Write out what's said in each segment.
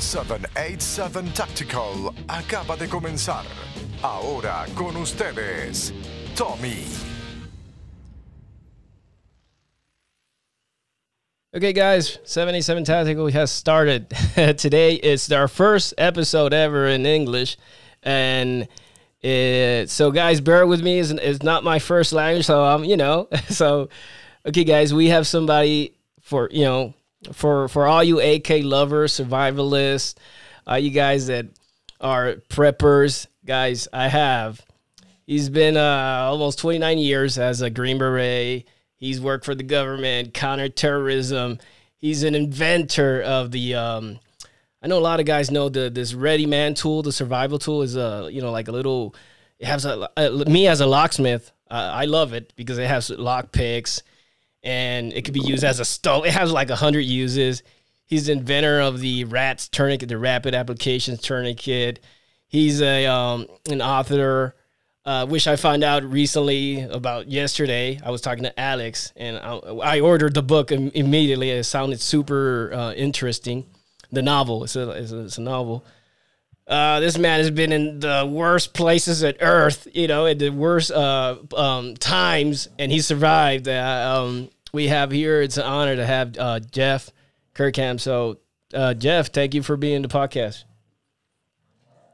787 Tactical acaba de comenzar. Ahora con ustedes, Tommy. Okay, guys, 787 Tactical has started. Today is our first episode ever in English. And it, so, guys, bear with me. It's, it's not my first language. So, um, you know, so, okay, guys, we have somebody for, you know, for, for all you AK lovers, survivalists, uh, you guys that are preppers, guys, I have. He's been uh, almost 29 years as a Green Beret He's worked for the government, counterterrorism. He's an inventor of the. Um, I know a lot of guys know the this ReadyMan tool, the survival tool, is a you know like a little. It has a, a me as a locksmith. Uh, I love it because it has lock picks, and it could be used as a stove. It has like hundred uses. He's the inventor of the RATS tourniquet, the Rapid Applications Tourniquet. He's a um, an author uh, which I found out recently about yesterday. I was talking to Alex, and I, I ordered the book Im- immediately. It sounded super uh, interesting. The novel, it's a, it's a, it's a novel. Uh, this man has been in the worst places at Earth, you know, at the worst uh, um, times, and he survived. Uh, um, we have here, it's an honor to have uh, Jeff Kirkham. So, Jeff, thank you for being the podcast.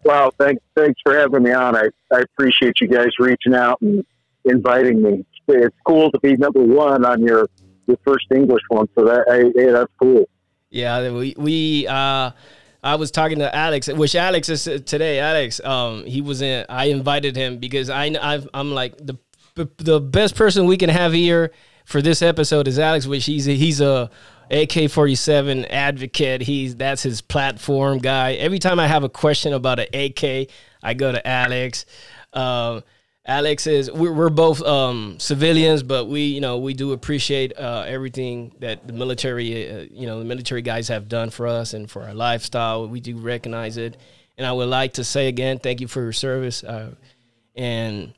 Wow, thanks thanks for having me on. I, I appreciate you guys reaching out and inviting me. It's cool to be number one on your your first English one, so that I, hey, that's cool. Yeah, we we uh, I was talking to Alex, which Alex is today. Alex, um, he was in. I invited him because I i am like the the best person we can have here for this episode is Alex, which he's a, he's a AK forty seven advocate. He's that's his platform guy. Every time I have a question about an AK, I go to Alex. Uh, Alex is we're, we're both um, civilians, but we you know we do appreciate uh, everything that the military uh, you know the military guys have done for us and for our lifestyle. We do recognize it, and I would like to say again, thank you for your service. Uh, and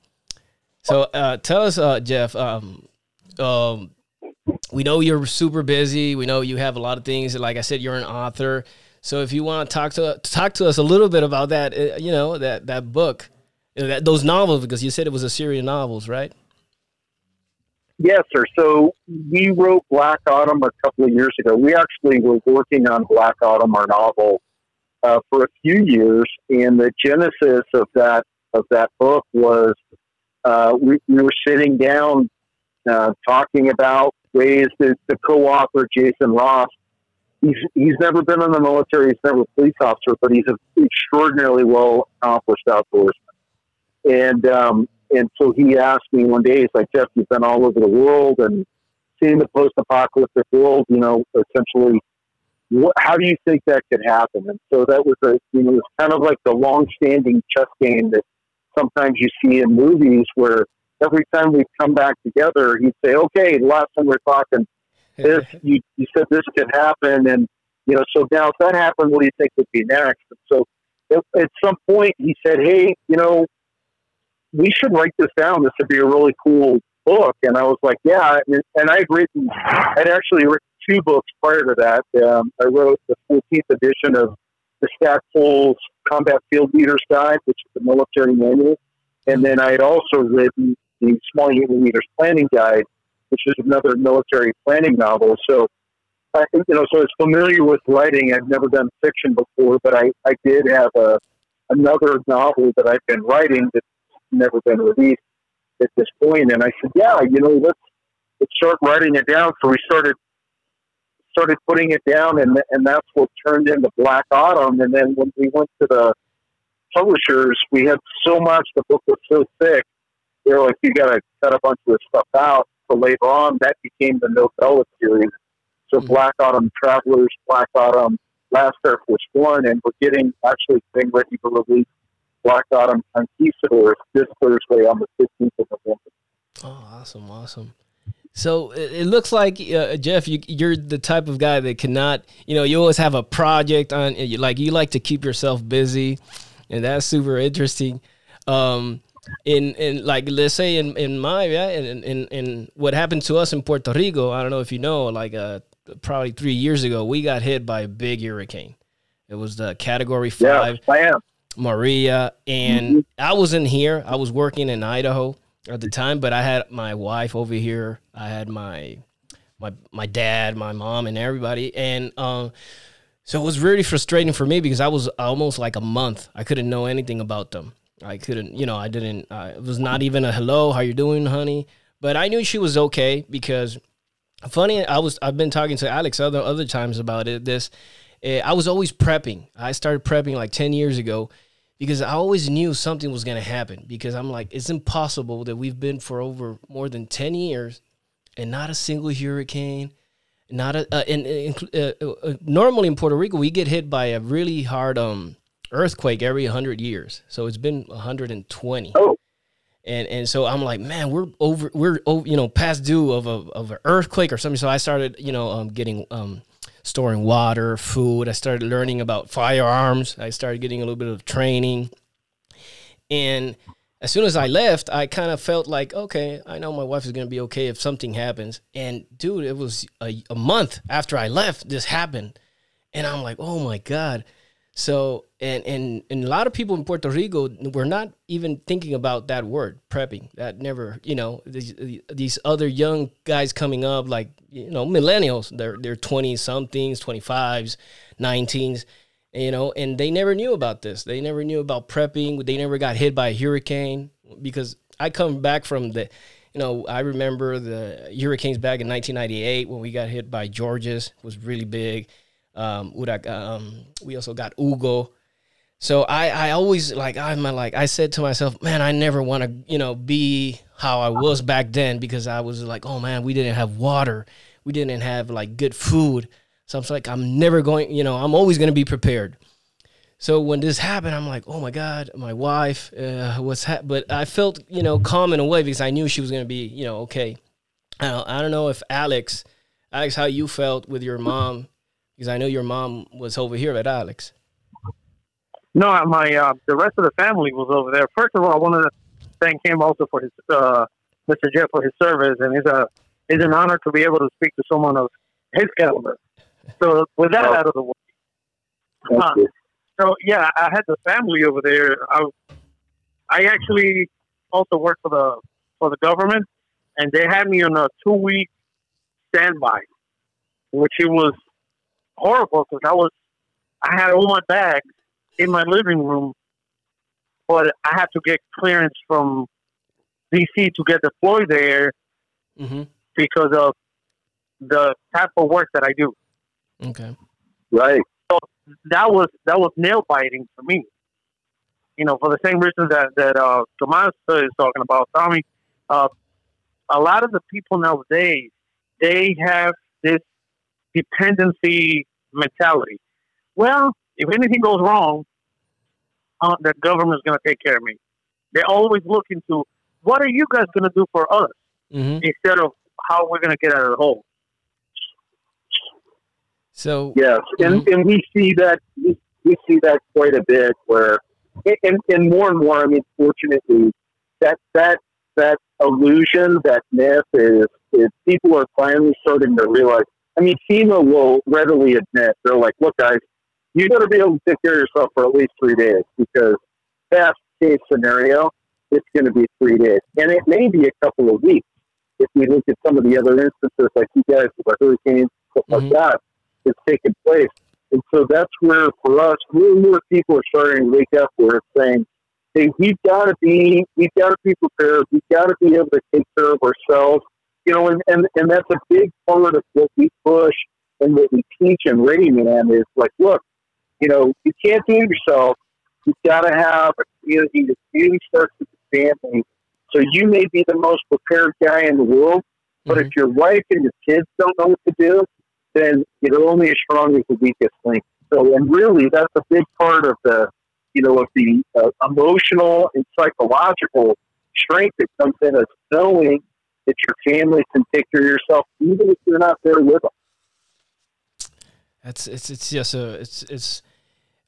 so, uh, tell us, uh, Jeff. Um, um, we know you're super busy. We know you have a lot of things. Like I said, you're an author. So if you want to talk to talk to us a little bit about that, uh, you know that that book, that those novels, because you said it was a series of novels, right? Yes, sir. So we wrote Black Autumn a couple of years ago. We actually were working on Black Autumn, our novel, uh, for a few years, and the genesis of that of that book was uh, we, we were sitting down uh, talking about ways that the co-author Jason Ross. He's he's never been in the military. He's never a police officer, but he's an extraordinarily well accomplished outdoorsman. And um, and so he asked me one day, he's like, Jeff, you've been all over the world and seeing the post-apocalyptic world. You know, essentially, what, how do you think that could happen? And so that was a you know, it was kind of like the long-standing chess game that sometimes you see in movies where every time we come back together, he'd say, "Okay, the last time we are talking, this you, you said this could happen, and you know, so now if that happened, what do you think would be next?" And so at, at some point, he said, "Hey, you know, we should write this down. This would be a really cool book." And I was like, "Yeah," and, and I'd written, I'd actually written two books prior to that. Um, I wrote the 14th edition of the Stackpole's Combat Field Leader's Guide, which is a military manual. And then I had also written the Small Unit Leaders Planning Guide, which is another military planning novel. So, I, you know, so I was familiar with writing. I've never done fiction before, but I, I did have a another novel that I've been writing that's never been released at this point. And I said, yeah, you know, let's let's start writing it down. So we started started putting it down, and and that's what turned into Black Autumn. And then when we went to the publishers, we had so much. The book was so thick they're like, you got to cut a bunch of this stuff out. So later on, that became the novella series. So mm-hmm. Black Autumn Travelers, Black Autumn, Last Air Force One, and we're getting actually getting ready to release Black Autumn Conquistadors this Thursday on the 15th of November. Oh, awesome, awesome. So it, looks like uh, Jeff, you, are the type of guy that cannot, you know, you always have a project on, like you like to keep yourself busy, and that's super interesting. Um, in in like let's say in in my yeah in in in what happened to us in Puerto Rico. I don't know if you know, like uh probably three years ago, we got hit by a big hurricane, It was the Category Yeah, Five. I am. Maria, and Mhm. I wasn't here. I was working in Idaho at the time, but I had my wife over here. I had my my my dad, my mom, and everybody, and um, so it was really frustrating for me because I was almost like a month. I couldn't know anything about them. I couldn't, you know, I didn't. Uh, it was not even a hello. How you doing, honey? But I knew she was okay because funny i was i've been talking to alex other other times about it this i was always prepping. I started prepping like 10 years ago because i always knew something was going to happen because i'm like it's impossible that we've been for over more than 10 years and not a single hurricane not a uh, and, and, uh, uh, normally in puerto rico we get hit by a really hard um earthquake every 100 years. So it's been 120 Oh, and and so I'm like, man, we're over, we're over, you know, past due of a of an earthquake or something. So I started, you know, um, getting um, storing water, food. I started learning about firearms. I started getting a little bit of training, and as soon as I left, I kind of felt like, okay, I know my wife is gonna be okay if something happens. And dude, it was a, a month after I left, this happened, and I'm like, oh my god. So and and and a lot of people in Puerto Rico were not even thinking about that word prepping. That never, you know, these, these other young guys coming up, like you know, millennials. They're they're twenty somethings, twenty fives, nineteens, you know, and they never knew about this. They never knew about prepping. They never got hit by a hurricane because I come back from the. You know, I remember the hurricanes back in 1998 when we got hit by Georges was really big. Um, um, we also got Hugo. So I, I always like I'm like I said to myself, man, I never want to you know be how I was back then because I was like, oh man, we didn't have water, we didn't have like good food. So I'm like, I'm never going, you know, I'm always going to be prepared. So when this happened, I'm like, oh my god, my wife, uh, what's? But I felt you know calm in a way because I knew she was going to be you know okay. I don't, I don't know if Alex, Alex, how you felt with your mom because I know your mom was over here at Alex. No, my uh, the rest of the family was over there. First of all, I wanted to thank him also for his uh, Mr. Jeff for his service, and it's a it's an honor to be able to speak to someone of his caliber. So with that Oh. out of the way, thank Huh. you. so yeah, I had the family over there. I I actually also worked for the for the government, and they had me on a two week standby, which it was horrible because I was I had all my bags in my living room, but I had to get clearance from DC to get the floor there Mm-hmm. because of the type of work that I do. Okay. Right. So that was that was nail biting for me. You know, for the same reason that that uh, Tomas is talking about, Tommy. Uh, a lot of the people nowadays they have this dependency mentality. Well, if anything goes wrong, uh, the government's going to take care of me. They're always looking to what are you guys going to do for us Mm-hmm. instead of how we're going to get out of the hole. So Yes, and and we see that we, we see that quite a bit. Where and, and more and more. I mean, fortunately, that that that illusion, that myth is is people are finally starting to realize. I mean, FEMA will readily admit they're like, look, guys, you got to be able to take care of yourself for at least three days because best case scenario, it's going to be three days, and it may be a couple of weeks if we look at some of the other instances, like you guys with the hurricanes, stuff like mm-hmm. that is taking place. And so that's where, for us, more and more people are starting to wake up where it's saying, hey, we've got to be, we've got to be prepared. We've got to be able to take care of ourselves. You know, and, and, and that's a big part of what we push and what we teach in ReadyMan is like, look, you know, you can't do it yourself. You've got to have a community. The community starts with the family. So you may be the most prepared guy in the world, but if your wife and your kids don't know what to do, then you're only as strong as the weakest link. So, and really, that's a big part of the, you know, of the uh, emotional and psychological strength that comes in as knowing that your family can take care of yourself, even if you're not there with them. That's it's it's just a it's it's.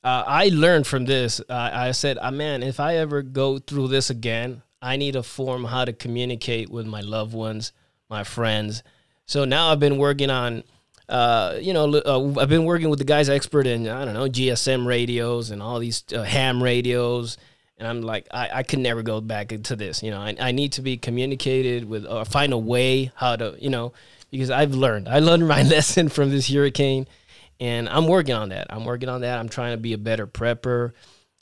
Uh, I learned from this. Uh, I said, uh, man, if I ever go through this again, I need a form how to communicate with my loved ones, my friends. So now I've been working on uh, you know, uh, I've been working with the guys expert in I don't know GSM radios and all these uh, ham radios, and I'm like, I, I can never go back into this. You know, I, I need to be communicated with or find a way how to, you know, because I've learned I learned my lesson from this hurricane, and I'm working on that. I'm working on that. I'm trying to be a better prepper.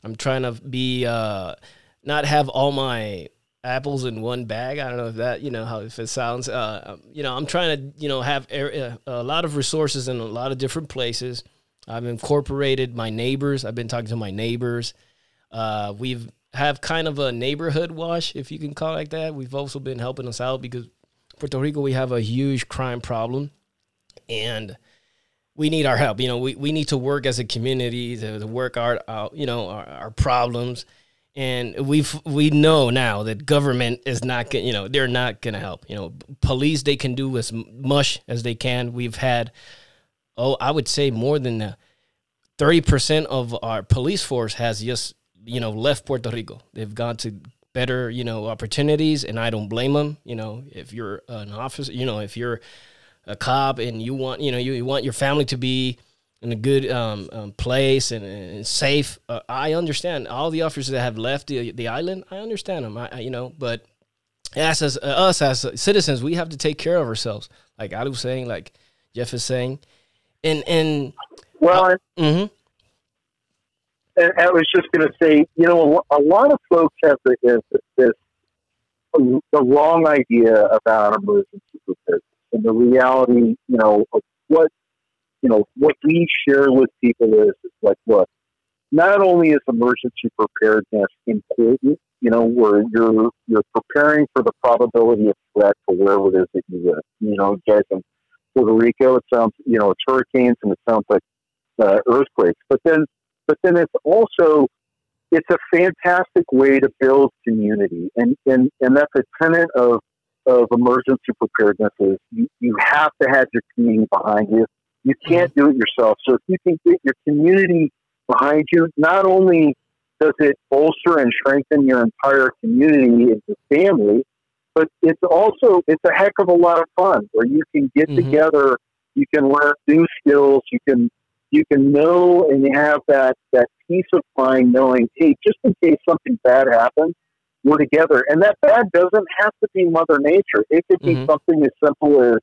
I'm trying to be uh, not have all my apples in one bag. I don't know if that you know how if it sounds. Uh, um, you know, I'm trying to you know have a, a lot of resources in a lot of different places. I've incorporated my neighbors. I've been talking to my neighbors. Uh, we've have kind of a neighborhood wash, if you can call it like that. We've also been helping us out because Puerto Rico we have a huge crime problem, and we need our help. You know, we, we need to work as a community to, to work our, out, you know, our, our problems and we we know now that government is not you know they're not going to help you know police they can do as much as they can we've had oh i would say more than 30% of our police force has just you know left puerto rico they've gone to better you know opportunities and i don't blame them you know if you're an officer you know if you're a cop and you want you know you, you want your family to be in a good um, um, place and, and safe. Uh, I understand all the officers that have left the, the island. I understand them. I, I you know, but as, as uh, us as citizens, we have to take care of ourselves. Like I was saying, like Jeff is saying, and and well, uh, mm-hmm. And I was just going to say, you know, a lot of folks have this, this the wrong idea about emergency preparedness and the reality, you know, of what you know, what we share with people is, is like, look, not only is emergency preparedness important, you know, where you're you're preparing for the probability of threat for wherever it is that you live. You know, guys in Puerto Rico, it sounds, you know, it's hurricanes and it sounds like uh, earthquakes. But then, but then it's also it's a fantastic way to build community, and and and that's a tenet of of emergency preparedness is you, you have to have your community behind you. You can't do it yourself. So if you can get your community behind you, not only does it bolster and strengthen your entire community as a family, but it's also it's a heck of a lot of fun where you can get mm-hmm. together, you can learn new skills, you can you can know and have that that peace of mind knowing, hey, just in case something bad happens, we're together. And that bad doesn't have to be Mother Nature. It could be mm-hmm. something as simple as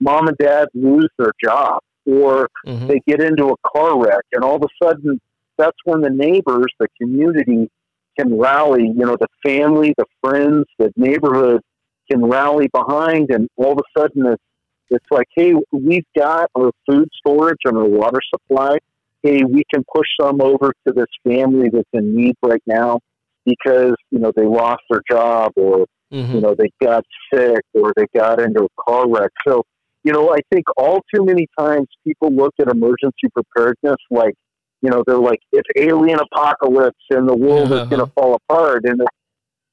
mom and dad lose their job or mm-hmm. they get into a car wreck, and all of a sudden, that's when the neighbors, the community, can rally. You know, the family, the friends, the neighborhood can rally behind, and all of a sudden, it's it's like, hey, we've got our food storage and our water supply. Hey, we can push some over to this family that's in need right now because you know they lost their job or mm-hmm. you know they got sick or they got into a car wreck. So you know, I think all too many times people look at emergency preparedness like, you know, they're like, it's alien apocalypse and the world uh-huh. is going to fall apart. And,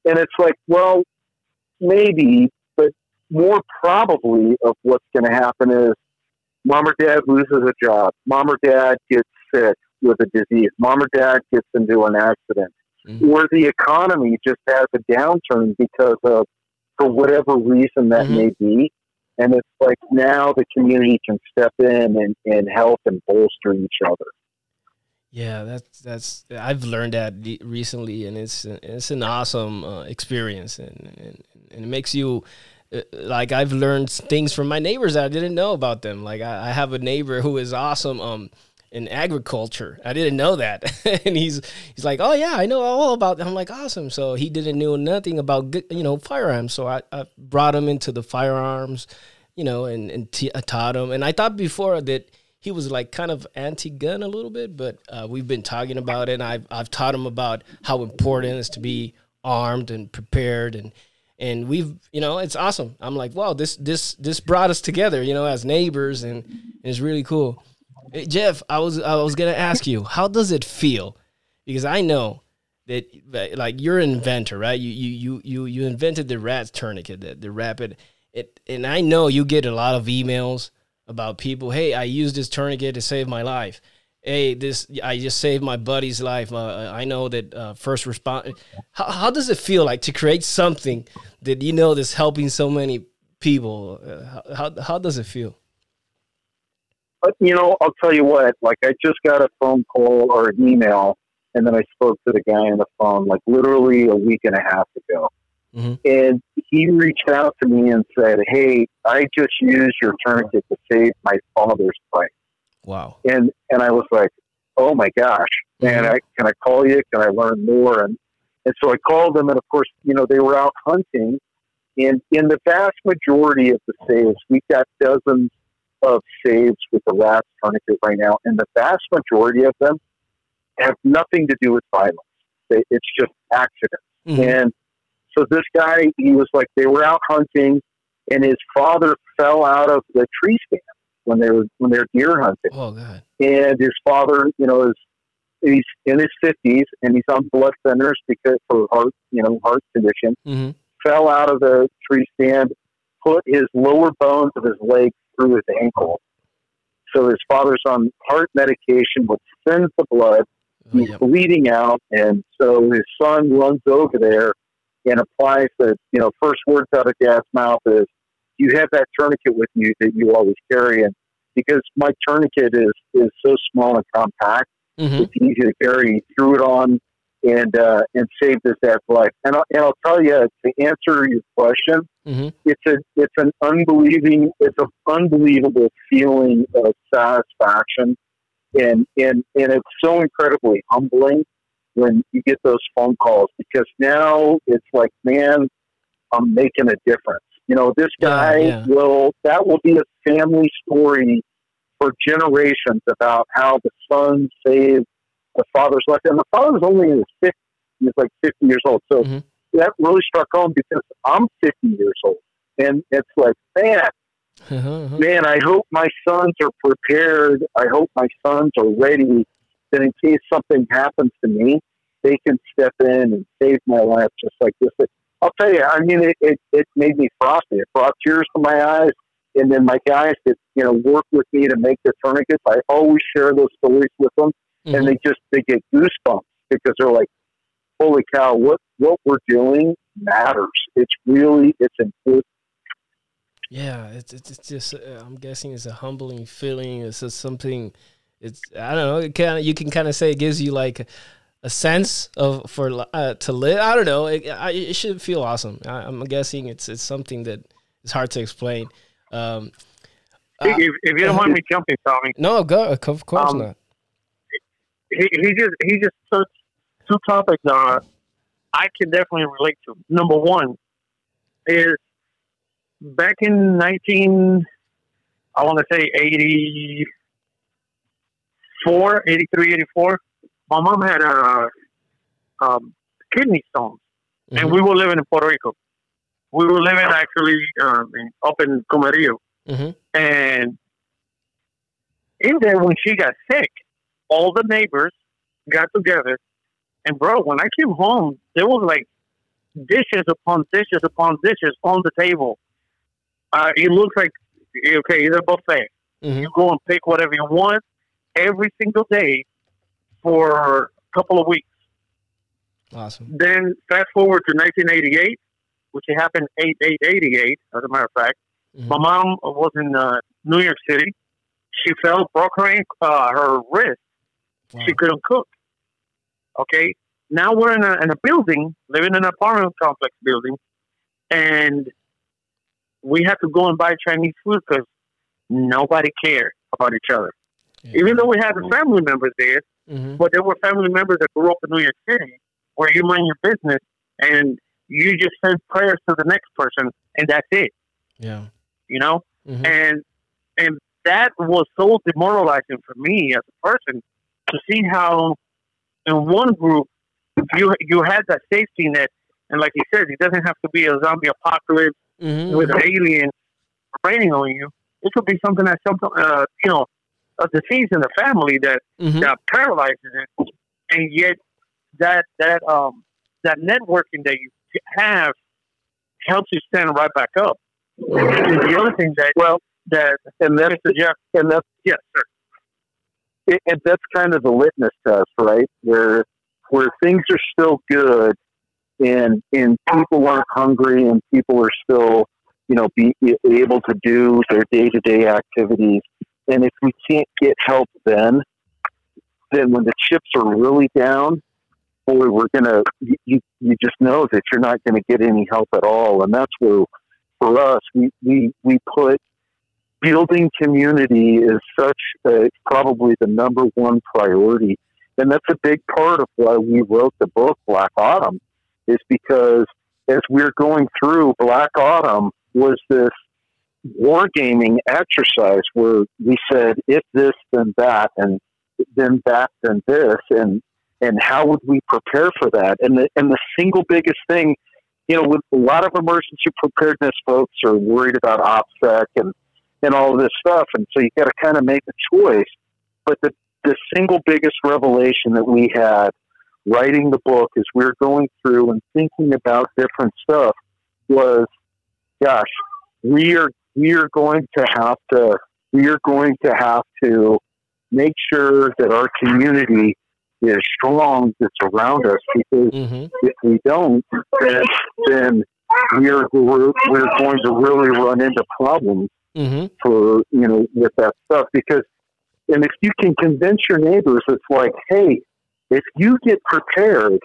and it's like, well, maybe, more probably of what's going to happen is mom or dad loses a job. Mom or dad gets sick with a disease. Mom or dad gets into an accident. Mm-hmm. Or the economy just has a downturn because of, for whatever reason that mm-hmm. may be and it's like now the community can step in and, and help and bolster each other. Yeah, that's that's I've learned that recently, and it's it's an awesome uh, experience, and, and, and it makes you like I've learned things from my neighbors that I didn't know about them. Like I, I have a neighbor who is awesome. Um, in agriculture. I didn't know that. and he's he's like, "Oh yeah, I know all about that." I'm like, "Awesome." So he didn't know nothing about you know firearms. So I, I brought him into the firearms you know, and and t- taught him. And I thought before that he was like kind of anti-gun a little bit, but uh, we've been talking about it. And I've I've taught him about how important it is to be armed and prepared and and we've you know it's awesome i'm like wow this this this brought us together you know as neighbors and, it's really cool hey, jeff i was i was gonna ask you how does it feel because i know that like you're an inventor right you you you you, you invented the rat tourniquet the, the rapid it and I know you get a lot of emails about people. Hey, I used this tourniquet to save my life. Hey, this I just saved my buddy's life. Uh, I know that uh, first respond. How, how does it feel like to create something that you know that's helping so many people? Uh, how how does it feel? But you know, I'll tell you what. Like, I just got a phone call or an email, and then I spoke to the guy on the phone, like literally a week and a half ago, Mhm. and he reached out to me and said, "Hey, I just used your tourniquet to save my father's life." Wow. and and I was like, oh my gosh, man, Mhm. I, can I call you? Can I learn more? And and so I called them, and of course, you know, they were out hunting, and in the vast majority of the saves, we've got dozens of saves with the last tourniquet right now, and the vast majority of them have nothing to do with violence. They, it's just accidents. Mhm. And so this guy, he was like, they were out hunting, and his father fell out of the tree stand when they were when they were deer hunting Oh God. and his father, you know, is he's in his fifties and he's on blood thinners because for heart, you know, heart condition. hmm Fell out of the tree stand, put his lower bones of his leg through his ankle. So his father's on heart medication, which sends the blood. He's Yep. bleeding out, and so his son runs over there and applies the, you know, first words out of dad's mouth is, "You have that tourniquet with you that you always carry." And because my tourniquet is is so small and compact, hmm it's easy to carry. Threw it on and uh, and saved his dad's life. And I'll, and I'll tell you to answer your question, hmm it's a it's an unbelieving it's an unbelievable feeling of satisfaction and and and it's so incredibly humbling when you get those phone calls because now it's like man I'm making a difference you know this guy yeah. will that will be a family story for generations about how the son saved the father's life and the father was only in his 50s he was like 50 years old so Mhm. that really struck home because I'm 50 years old and it's like man Uh-huh. man, I hope my sons are prepared. I hope my sons are ready that in case something happens to me, they can step in and save my life just like this. I'll tell you, I mean, it, it, it made me frosty. It brought tears to my eyes. And then my guys that, you know, work with me to make the tourniquets, I always share those stories with them. Mhm. And they just, they get goosebumps because they're like, holy cow, what, what we're doing matters. It's really, it's important. Yeah, it's it's, it's just uh, I'm guessing it's a humbling feeling. It's just something. It's I don't know. It kind of you can kind of say it gives you like a sense of for uh, to live. I don't know. It, I, it should feel awesome. I, I'm guessing it's it's something that is hard to explain. Um, if, if you don't mind me jumping, Tommy, no, go of course Um, not. he, he just he just touched two topics that I can definitely relate to. Number one is back in nineteen, I want to say 84, 83, 84, My mom had a um, kidney stones, Mhm. and we were living in Puerto Rico. We were living actually um, in, up in Comerío, Mhm. and in there when she got sick, all the neighbors got together, and bro, when I came home, there was like dishes upon dishes upon dishes on the table. Uh, it looks like okay, it's a buffet. Mhm. You go and pick whatever you want every single day for a couple of weeks. Awesome. Then fast forward to 1988, which happened 8 8 88, as a matter of fact. Mhm. My mom was in uh, New York City. She fell, broke her, uh, her wrist. Wow. She couldn't cook. Okay. Now we're in a, in a building, living in an apartment complex building, and we had to go and buy Chinese food because nobody cared about each other. Yeah. Even though we had family members there, Mhm. but there were family members that grew up in New York City where you mind your business and you just send prayers to the next person and that's it, Yeah. you know? Mhm. And and that was so demoralizing for me as a person to see how in one group you you had that safety net and like he said, it doesn't have to be a zombie apocalypse Mhm. with aliens raining on you. It could be something that something uh, you know, a disease in the family that Mhm. that paralyzes it, and yet that that um that networking that you have helps you stand right back up. And the other thing that well that and that's Mr. Jeff, and that's yes, sir. it, and that's kind of the litmus test, right? Where where things are still good, and and people aren't hungry, and people are still, you know, be able to do their day to day activities, and if we can't get help then, then when the chips are really down, boy, we're gonna you you just know that you're not gonna get any help at all, and that's where for us we we we put building community is such a, probably the number one priority, and that's a big part of why we wrote the book Black Autumn, is because as we're going through Black Autumn was this wargaming exercise where we said if this then that and then that then this and and how would we prepare for that? And the and the single biggest thing you know with a lot of emergency preparedness folks are worried about opsec and and all of this stuff and so you got to kind of make a choice. But the the single biggest revelation that we had writing the book as we we're going through and thinking about different stuff was gosh we are we are going to have to we are going to have to make sure that our community is strong that's around us because Mm-hmm. if we don't then, then we're, we're we're going to really run into problems Mm-hmm. for you know with that stuff because and if you can convince your neighbors it's like hey if you get prepared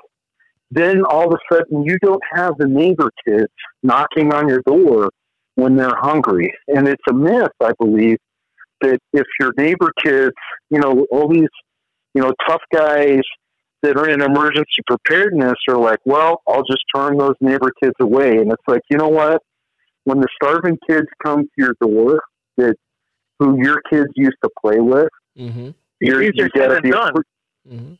then all of a sudden you don't have the neighbor kids knocking on your door when they're hungry and it's a myth i believe that if your neighbor kids you know all these you know tough guys that are in emergency preparedness are like well i'll just turn those neighbor kids away and it's like you know what when the starving kids come to your door that who your kids used to play with, Mm-hmm. you're, you said gotta be done. pre- Mm-hmm.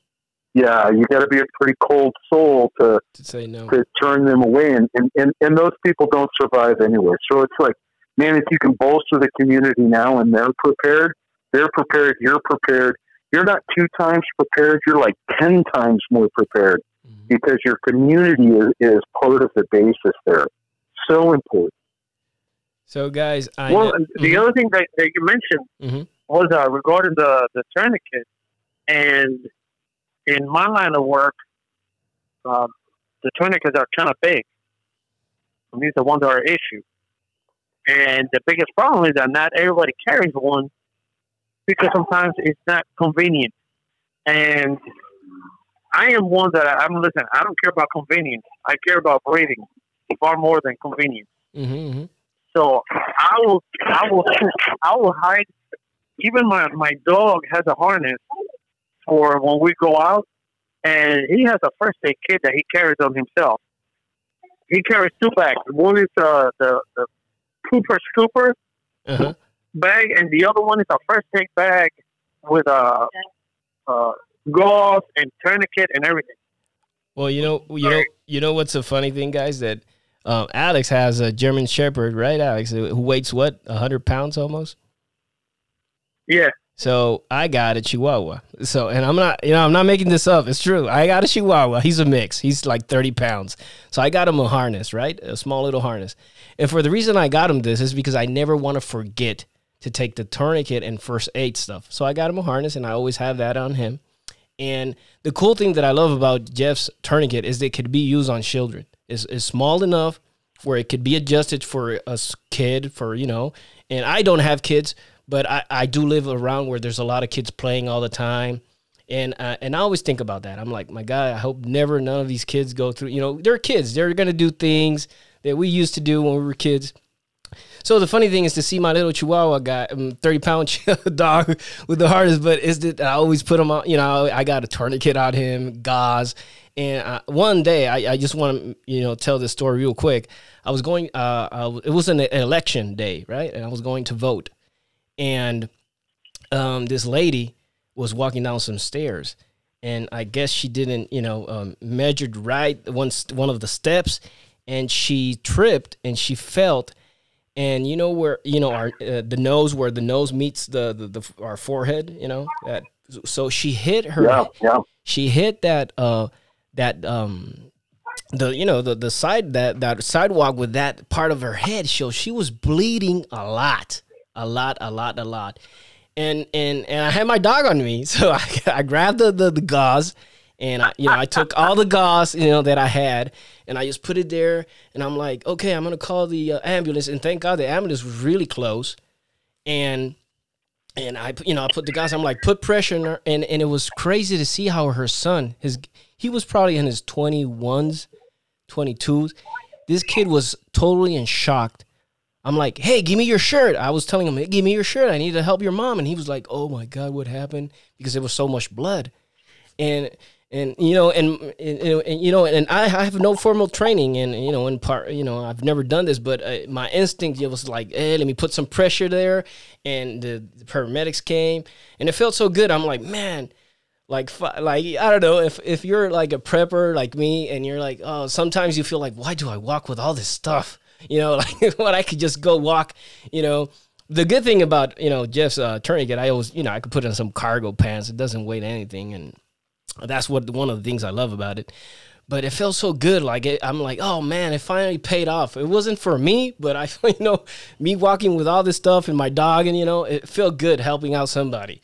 Yeah, you got to be a pretty cold soul to To say no. to turn them away, and, and and and those people don't survive anyway. So it's like, man, if you can bolster the community now and they're prepared, they're prepared, you're prepared. You're not two times prepared. You're like ten times more prepared Mhm. because your community is, is part of the basis there. So important. So, guys, I Well, know- the Mhm. other thing that, that you mentioned Mhm. was uh, regarding the the tourniquet, and in my line of work, um, the tourniquets are kind of big. And these are ones that are issue, and the biggest problem is that not everybody carries one because sometimes it's not convenient. And I am one that I, I'm listen. I don't care about convenience. I care about breathing far more than convenience. Mhm, mhm. So I will, I will, I will hide. Even my my dog has a harness for when we go out, and he has a first aid kit that he carries on himself. He carries two bags. One is uh, the the pooper scooper Uh-huh. bag, and the other one is a first aid bag with a uh, uh, gauze and tourniquet and everything. Well, you know, you know, you know what's a funny thing, guys? That um, Alex has a German Shepherd, right, Alex? Who weighs what, hundred pounds almost. Yeah, So I got a Chihuahua. So, and I'm not, you know, I'm not making this up. It's true. I got a Chihuahua. He's a mix. He's like 30 pounds. So I got him a harness, right? A small little harness. And for the reason I got him this is because I never want to forget to take the tourniquet and first aid stuff. So I got him a harness and I always have that on him. And the cool thing that I love about Jeff's tourniquet is that it could be used on children. It's, it's small enough where it could be adjusted for a kid, for, you know, and I don't have kids, but I, I do live around where there's a lot of kids playing all the time. And, uh, and I always think about that. I'm like, my God, I hope never none of these kids go through, you know, they're kids. They're going to do things that we used to do when we were kids. So the funny thing is to see my little Chihuahua guy, um, thirty pound dog with the hardest, but is that I always put him on. You know, I got a tourniquet on him, gauze, and uh, one day I, I just want to you know tell this story real quick. I was going, uh, I, it was an election day, right, and I was going to vote, and um, this lady was walking down some stairs, and I guess she didn't, you know, um, measured right one one of the steps, and she tripped and she felt and you know where you know our uh, the nose where the nose meets the, the the our forehead you know that so she hit her Yeah, yeah. she hit that uh that um the you know the the side that that sidewalk with that part of her head. So she was bleeding a lot a lot a lot a lot and and and I had my dog on me so I, I grabbed the, the the gauze and I, you know I took all the gauze you know that I had and I just put it there and I'm like okay I'm gonna call the uh, ambulance and thank God the ambulance was really close and and I, you know, I put the guys. I'm like, put pressure on her, and and it was crazy to see how her son, his, he was probably in his 21s, 22s. This kid was totally in shock. I'm like, hey, give me your shirt. I was telling him, give me your shirt. I need to help your mom, and he was like, oh my god, what happened? Because there was so much blood, and and you know and, and, and, you know and I, I have no formal training and you know in part you know I've never done this but uh, my instinct was like hey let me put some pressure there and the, the, paramedics came and it felt so good I'm like man like like I don't know if if you're like a prepper like me and you're like oh sometimes you feel like why do I walk with all this stuff you know like what I could just go walk you know the good thing about you know Jeff's uh, tourniquet I always you know I could put on some cargo pants it doesn't weigh anything and that's what one of the things I love about it. But it felt so good. Like it, I'm like, oh man, it finally paid off. It wasn't for me, but I, you know, me walking with all this stuff and my dog, and you know, it felt good helping out somebody.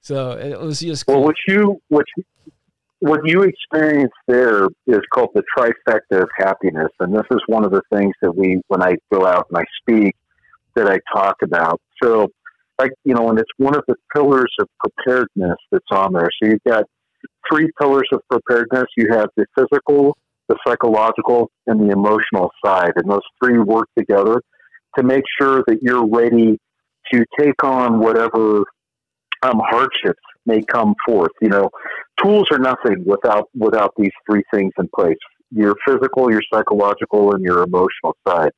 So it was just. Cool. Well, what you what you, what you experience there is called the trifecta of happiness, and this is one of the things that we, when I go out and I speak, that I talk about. So, like you know, and it's one of the pillars of preparedness that's on there. So you've got three pillars of preparedness. You have the physical, the psychological, and the emotional side, and those three work together to make sure that you're ready to take on whatever um, hardships may come forth. You know, tools are nothing without without these three things in place: your physical, your psychological, and your emotional side.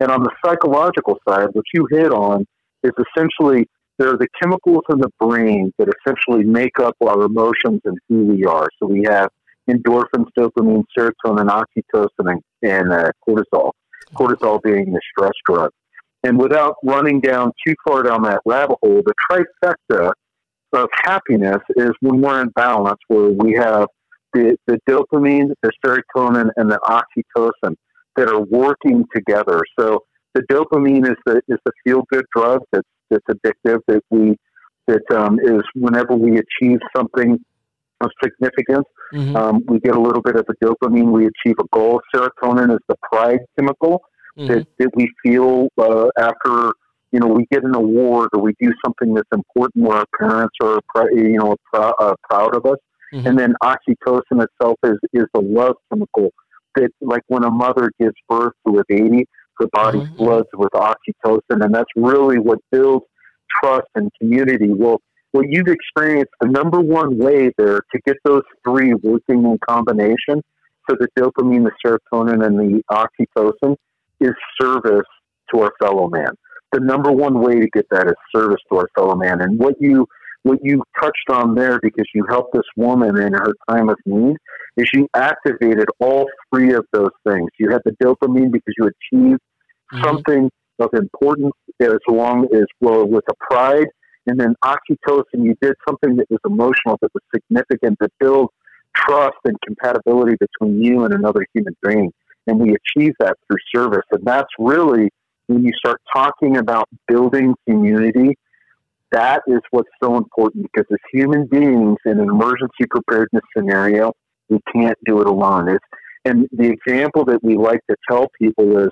And on the psychological side, what you hit on is essentially there are the chemicals in the brain that essentially make up our emotions and who we are. So we have endorphins, dopamine, serotonin, oxytocin, and, and uh, cortisol. Cortisol being the stress drug. And without running down too far down that rabbit hole, the trifecta of happiness is when we're in balance, where we have the, the dopamine, the serotonin, and the oxytocin that are working together. So the dopamine is the is the feel good drug that's that's addictive that we that um, is whenever we achieve something of significance, mm-hmm. um, we get a little bit of the dopamine. We achieve a goal. Serotonin is the pride chemical mm-hmm. that, that we feel uh, after you know we get an award or we do something that's important where our parents are you know pr- uh, proud of us. Mm-hmm. And then oxytocin itself is is the love chemical that like when a mother gives birth to a baby, the body mm-hmm. floods with oxytocin, and that's really what builds trust and community. Well, what you've experienced, the number one way there to get those three working in combination, so the dopamine, the serotonin, and the oxytocin, is service to our fellow man. The number one way to get that is service to our fellow man. And what you what you touched on there, because you helped this woman in her time of need, is you activated all three of those things. You had the dopamine because you achieved mm-hmm. something of importance as long as well with a pride, and then oxytocin. You did something that was emotional, that was significant, that built trust and compatibility between you and another human being. And we achieve that through service, and that's really when you start talking about building community. That is what's so important because as human beings in an emergency preparedness scenario, we can't do it alone. It's, and the example that we like to tell people is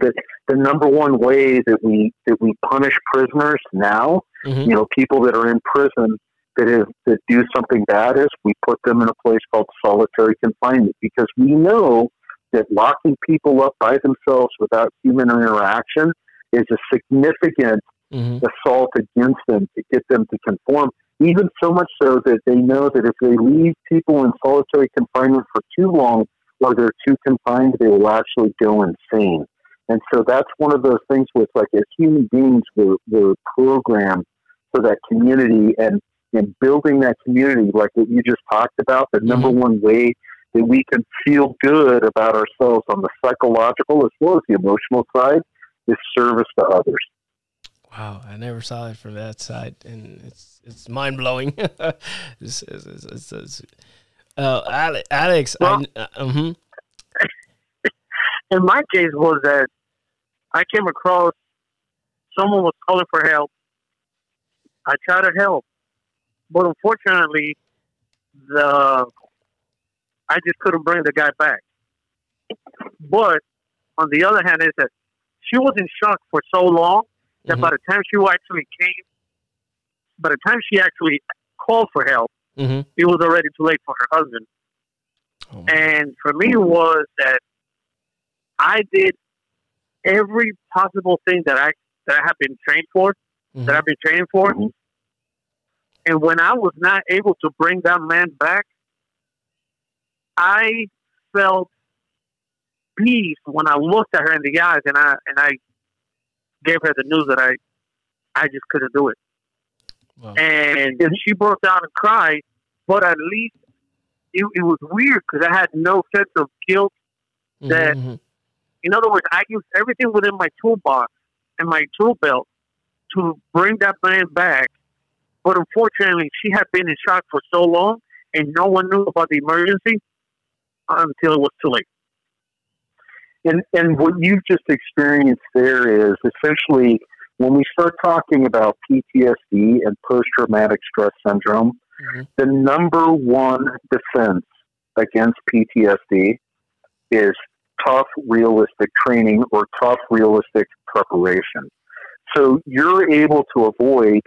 that the number one way that we that we punish prisoners now, mm-hmm. you know, people that are in prison that is that do something bad is we put them in a place called solitary confinement because we know that locking people up by themselves without human interaction is a significant mm-hmm. assault against them to get them to conform. Even so much so that they know that if they leave people in solitary confinement for too long or they're too confined, they will actually go insane. And so that's one of those things where it's like as human beings, we're, we're programmed for that community and, and building that community, like what you just talked about, the mm-hmm. number one way that we can feel good about ourselves on the psychological as well as the emotional side is service to others. Wow, I never saw it from that side, and it's it's mind blowing. it's, it's, it's, uh, Alex, well, I, uh, uh-huh in my case was that I came across someone was calling for help. I tried to help, but unfortunately, the I just couldn't bring the guy back. But on the other hand, is that she was in shock for so long that mm-hmm. by the time she actually came by the time she actually called for help, Mm-hmm. it was already too late for her husband. Oh. And for me, it was that I did every possible thing that I that I have been trained for, Mhm. that I've been training for. Mhm. And when I was not able to bring that man back, I felt peace when I looked at her in the eyes and I and I gave her the news that I I just couldn't do it. Wow. And she broke down and cried, but at least it, it was weird because I had no sense of guilt. that- Mhm. In other words, I used everything within my toolbox and my tool belt to bring that man back. But unfortunately, she had been in shock for so long, and no one knew about the emergency until it was too late. And and what you've just experienced there is essentially when we start talking about PTSD and post traumatic stress syndrome, Mhm. the number one defense against PTSD is tough, realistic training or tough, realistic preparation. So you're able to avoid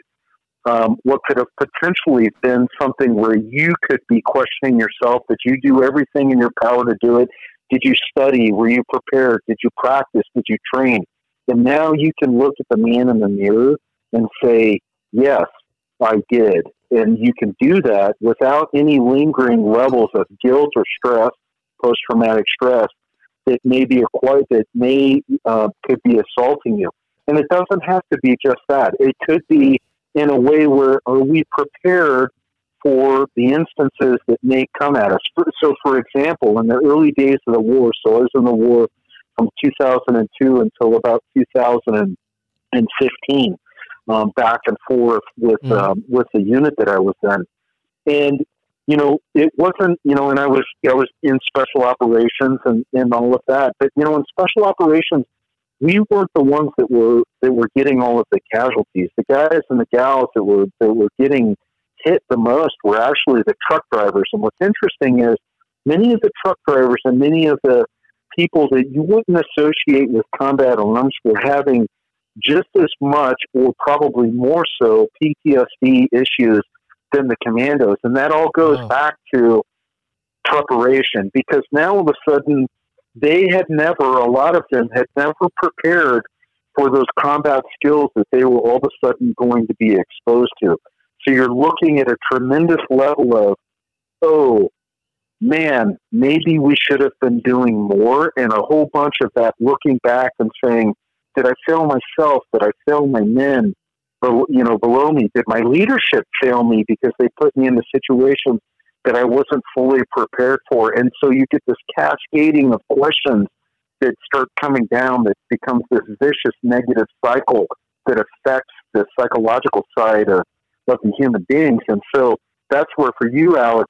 um, what could have potentially been something where you could be questioning yourself. Did you do everything in your power to do it? Did you study? Were you prepared? Did you practice? Did you train? And now you can look at the man in the mirror and say, yes, I did. And you can do that without any lingering levels of guilt or stress, post traumatic stress that may be acquired, that may uh, could be assaulting you. And it doesn't have to be just that. It could be in a way where are we prepared for the instances that may come at us. So, for example, in the early days of the war, so I was in the war from 2002 until about 2015, um, back and forth with Mhm. um, with the unit that I was in, and you know it wasn't you know, and I was I was in special operations and and all of that, but you know in special operations we weren't the ones that were that were getting all of the casualties. The guys and the gals that were that were getting hit the most were actually the truck drivers. And what's interesting is many of the truck drivers and many of the people that you wouldn't associate with combat arms were having just as much or probably more so PTSD issues than the commandos. And that all goes back to preparation because now all of a sudden they had never, a lot of them had never prepared for those combat skills that they were all of a sudden going to be exposed to. So you're looking at a tremendous level of, oh, man, maybe we should have been doing more, and a whole bunch of that looking back and saying, did I fail myself? Did I fail my men? You know, below me, did my leadership fail me because they put me in the situations that I wasn't fully prepared for? And so you get this cascading of questions that start coming down that becomes this vicious negative cycle that affects the psychological side of, of the human beings. And so that's where for you, Alex,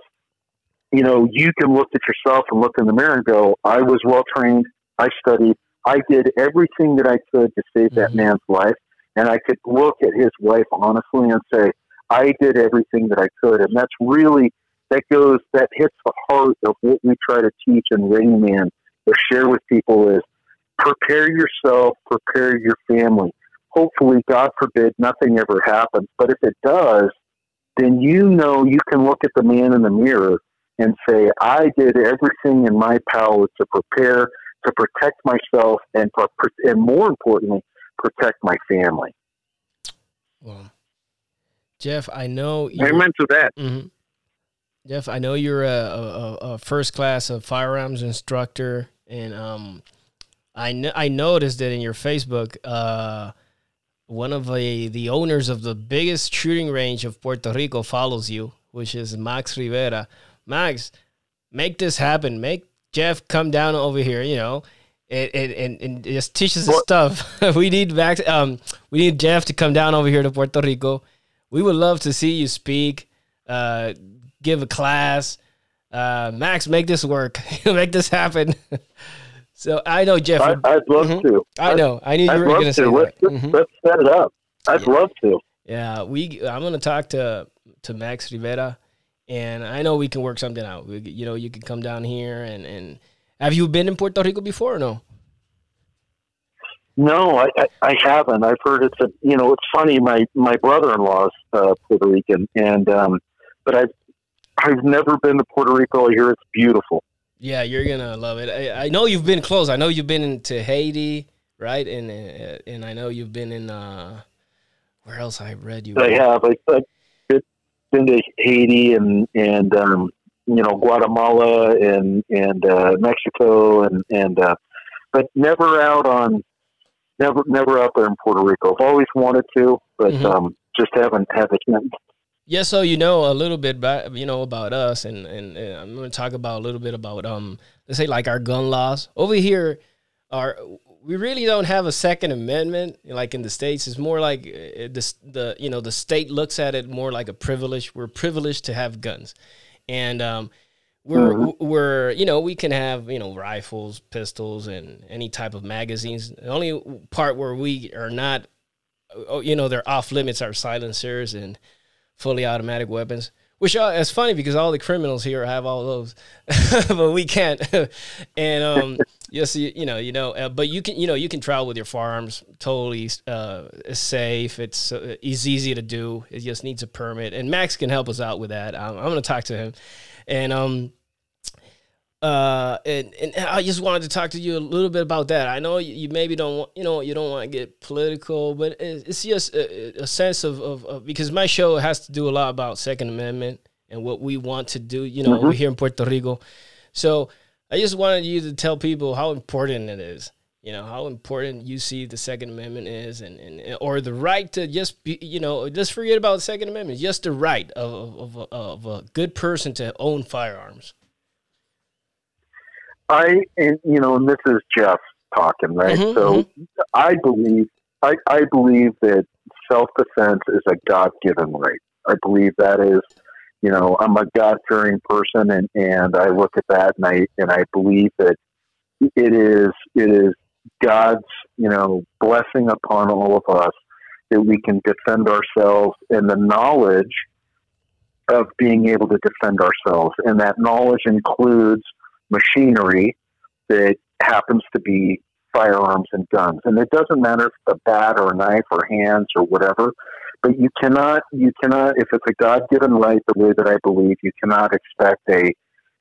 you know, you can look at yourself and look in the mirror and go, I was well trained, I studied, I did everything that I could to save that Mhm. man's life. And I could look at his wife honestly and say, I did everything that I could. And that's really, that goes, that hits the heart of what we try to teach in ReadyMan or share with people is prepare yourself, prepare your family. Hopefully, God forbid, nothing ever happens. But if it does, then you know you can look at the man in the mirror and say, I did everything in my power to prepare, to protect myself, and, and more importantly, protect my family. Well, Jeff, I know you're, Amen to that. Mhm. Jeff, I know you're a, a, a first class of firearms instructor, and um, I kn- I noticed that in your Facebook, uh, one of the the owners of the biggest shooting range of Puerto Rico follows you, which is Max Rivera. Max, make this happen. Make Jeff come down over here. You know. And, and, and, just teach us the stuff. we need Max. Um, we need Jeff to come down over here to Puerto Rico. We would love to see you speak, uh, give a class. Uh, Max, make this work. make this happen. so I know Jeff. I, would- I'd love Mhm. to. I know. I knew I'd you were love going to say. Let's, that. let's, Mhm. let's set it up. I'd Yeah. love to. Yeah, we. I'm gonna talk to to Max Rivera, and I know we can work something out. We, you know, you can come down here and and have you been in Puerto Rico before or no? No, I, I, I haven't. I've heard it's a you know it's funny. My my brother in law's uh, Puerto Rican, and um, but I've I've never been to Puerto Rico. I hear it's beautiful. Yeah, you're gonna love it. I, I know you've been close. I know you've been to Haiti, right? And uh, and I know you've been in uh, where else I read you. I have. I, I've been to Haiti and and um, you know Guatemala and and uh, Mexico and and uh, but never out on never never out there in Puerto Rico. I've always wanted to, but Mhm. um, just haven't had the chance. Yeah, so you know a little bit about you know about us, and and, and I'm going to talk about a little bit about um let's say like our gun laws over here. Our we really don't have a Second Amendment like in the states. It's more like uh, the the you know the state looks at it more like a privilege. We're privileged to have guns, and um we're we're you know we can have you know rifles, pistols, and any type of magazines. The only part where we are not, oh, you know, they're off limits are silencers and fully automatic weapons. Which uh, is funny because all the criminals here have all those, but we can't. and um, yes, you, you know, you know, uh, but you can, you know, you can travel with your firearms totally uh, safe. It's uh, it's easy to do. It just needs a permit, and Max can help us out with that. I'm, I'm going to talk to him, and um, uh, and, and I just wanted to talk to you a little bit about that. I know you, you maybe don't want, you know, you don't want to get political, but it's just a, a sense of, of, of, because my show has to do a lot about Second Amendment and what we want to do, you know, over here in Puerto Rico. So I just wanted you to tell people how important it is, you know, how important you see the Second Amendment is and, and or the right to just be, you know, just forget about the Second Amendment, just the right of, of, of, of a good person to own firearms. I and you know, and this is Jeff talking, right? Mhm, so I believe I, I believe that self defense is a God given right. I believe that is you know, I'm a God fearing person and, and I look at that and I and I believe that it is it is God's, you know, blessing upon all of us that we can defend ourselves and the knowledge of being able to defend ourselves. And that knowledge includes machinery that happens to be firearms and guns. And it doesn't matter if it's a bat or a knife or hands or whatever, but you cannot, you cannot, if it's a God given right, the way that I believe, you cannot expect a,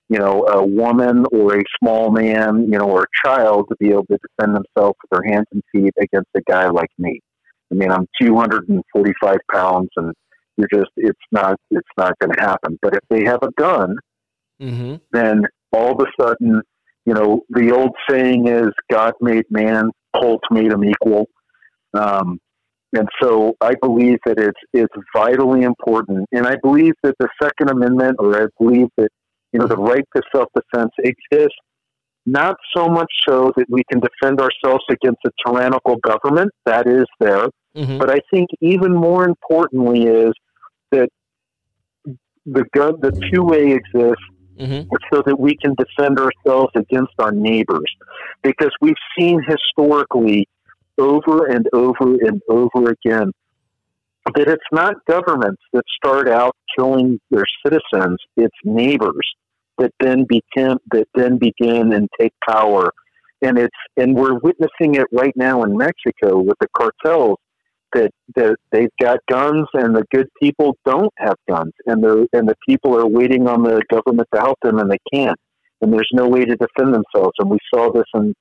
you know, a woman or a small man, you know, or a child to be able to defend themselves with their hands and feet against a guy like me. I mean, I'm 245 pounds and you're just, it's not, it's not going to happen. But if they have a gun, Mm-hmm. then all of a sudden, you know, the old saying is God made man, Colts made him equal. Um, and so I believe that it's, it's vitally important. And I believe that the Second Amendment, or I believe that, you know, the right to self defense exists not so much so that we can defend ourselves against a tyrannical government, that is there. Mm-hmm. But I think even more importantly is that the gun, the 2A exists Mm-hmm. so that we can defend ourselves against our neighbors. Because we've seen historically over and over and over again that it's not governments that start out killing their citizens, it's neighbors that then begin that then begin and take power. And it's and we're witnessing it right now in Mexico with the cartels that, that they've got guns and the good people don't have guns and the and the people are waiting on the government to help them and they can't. And there's no way to defend themselves. And we saw this in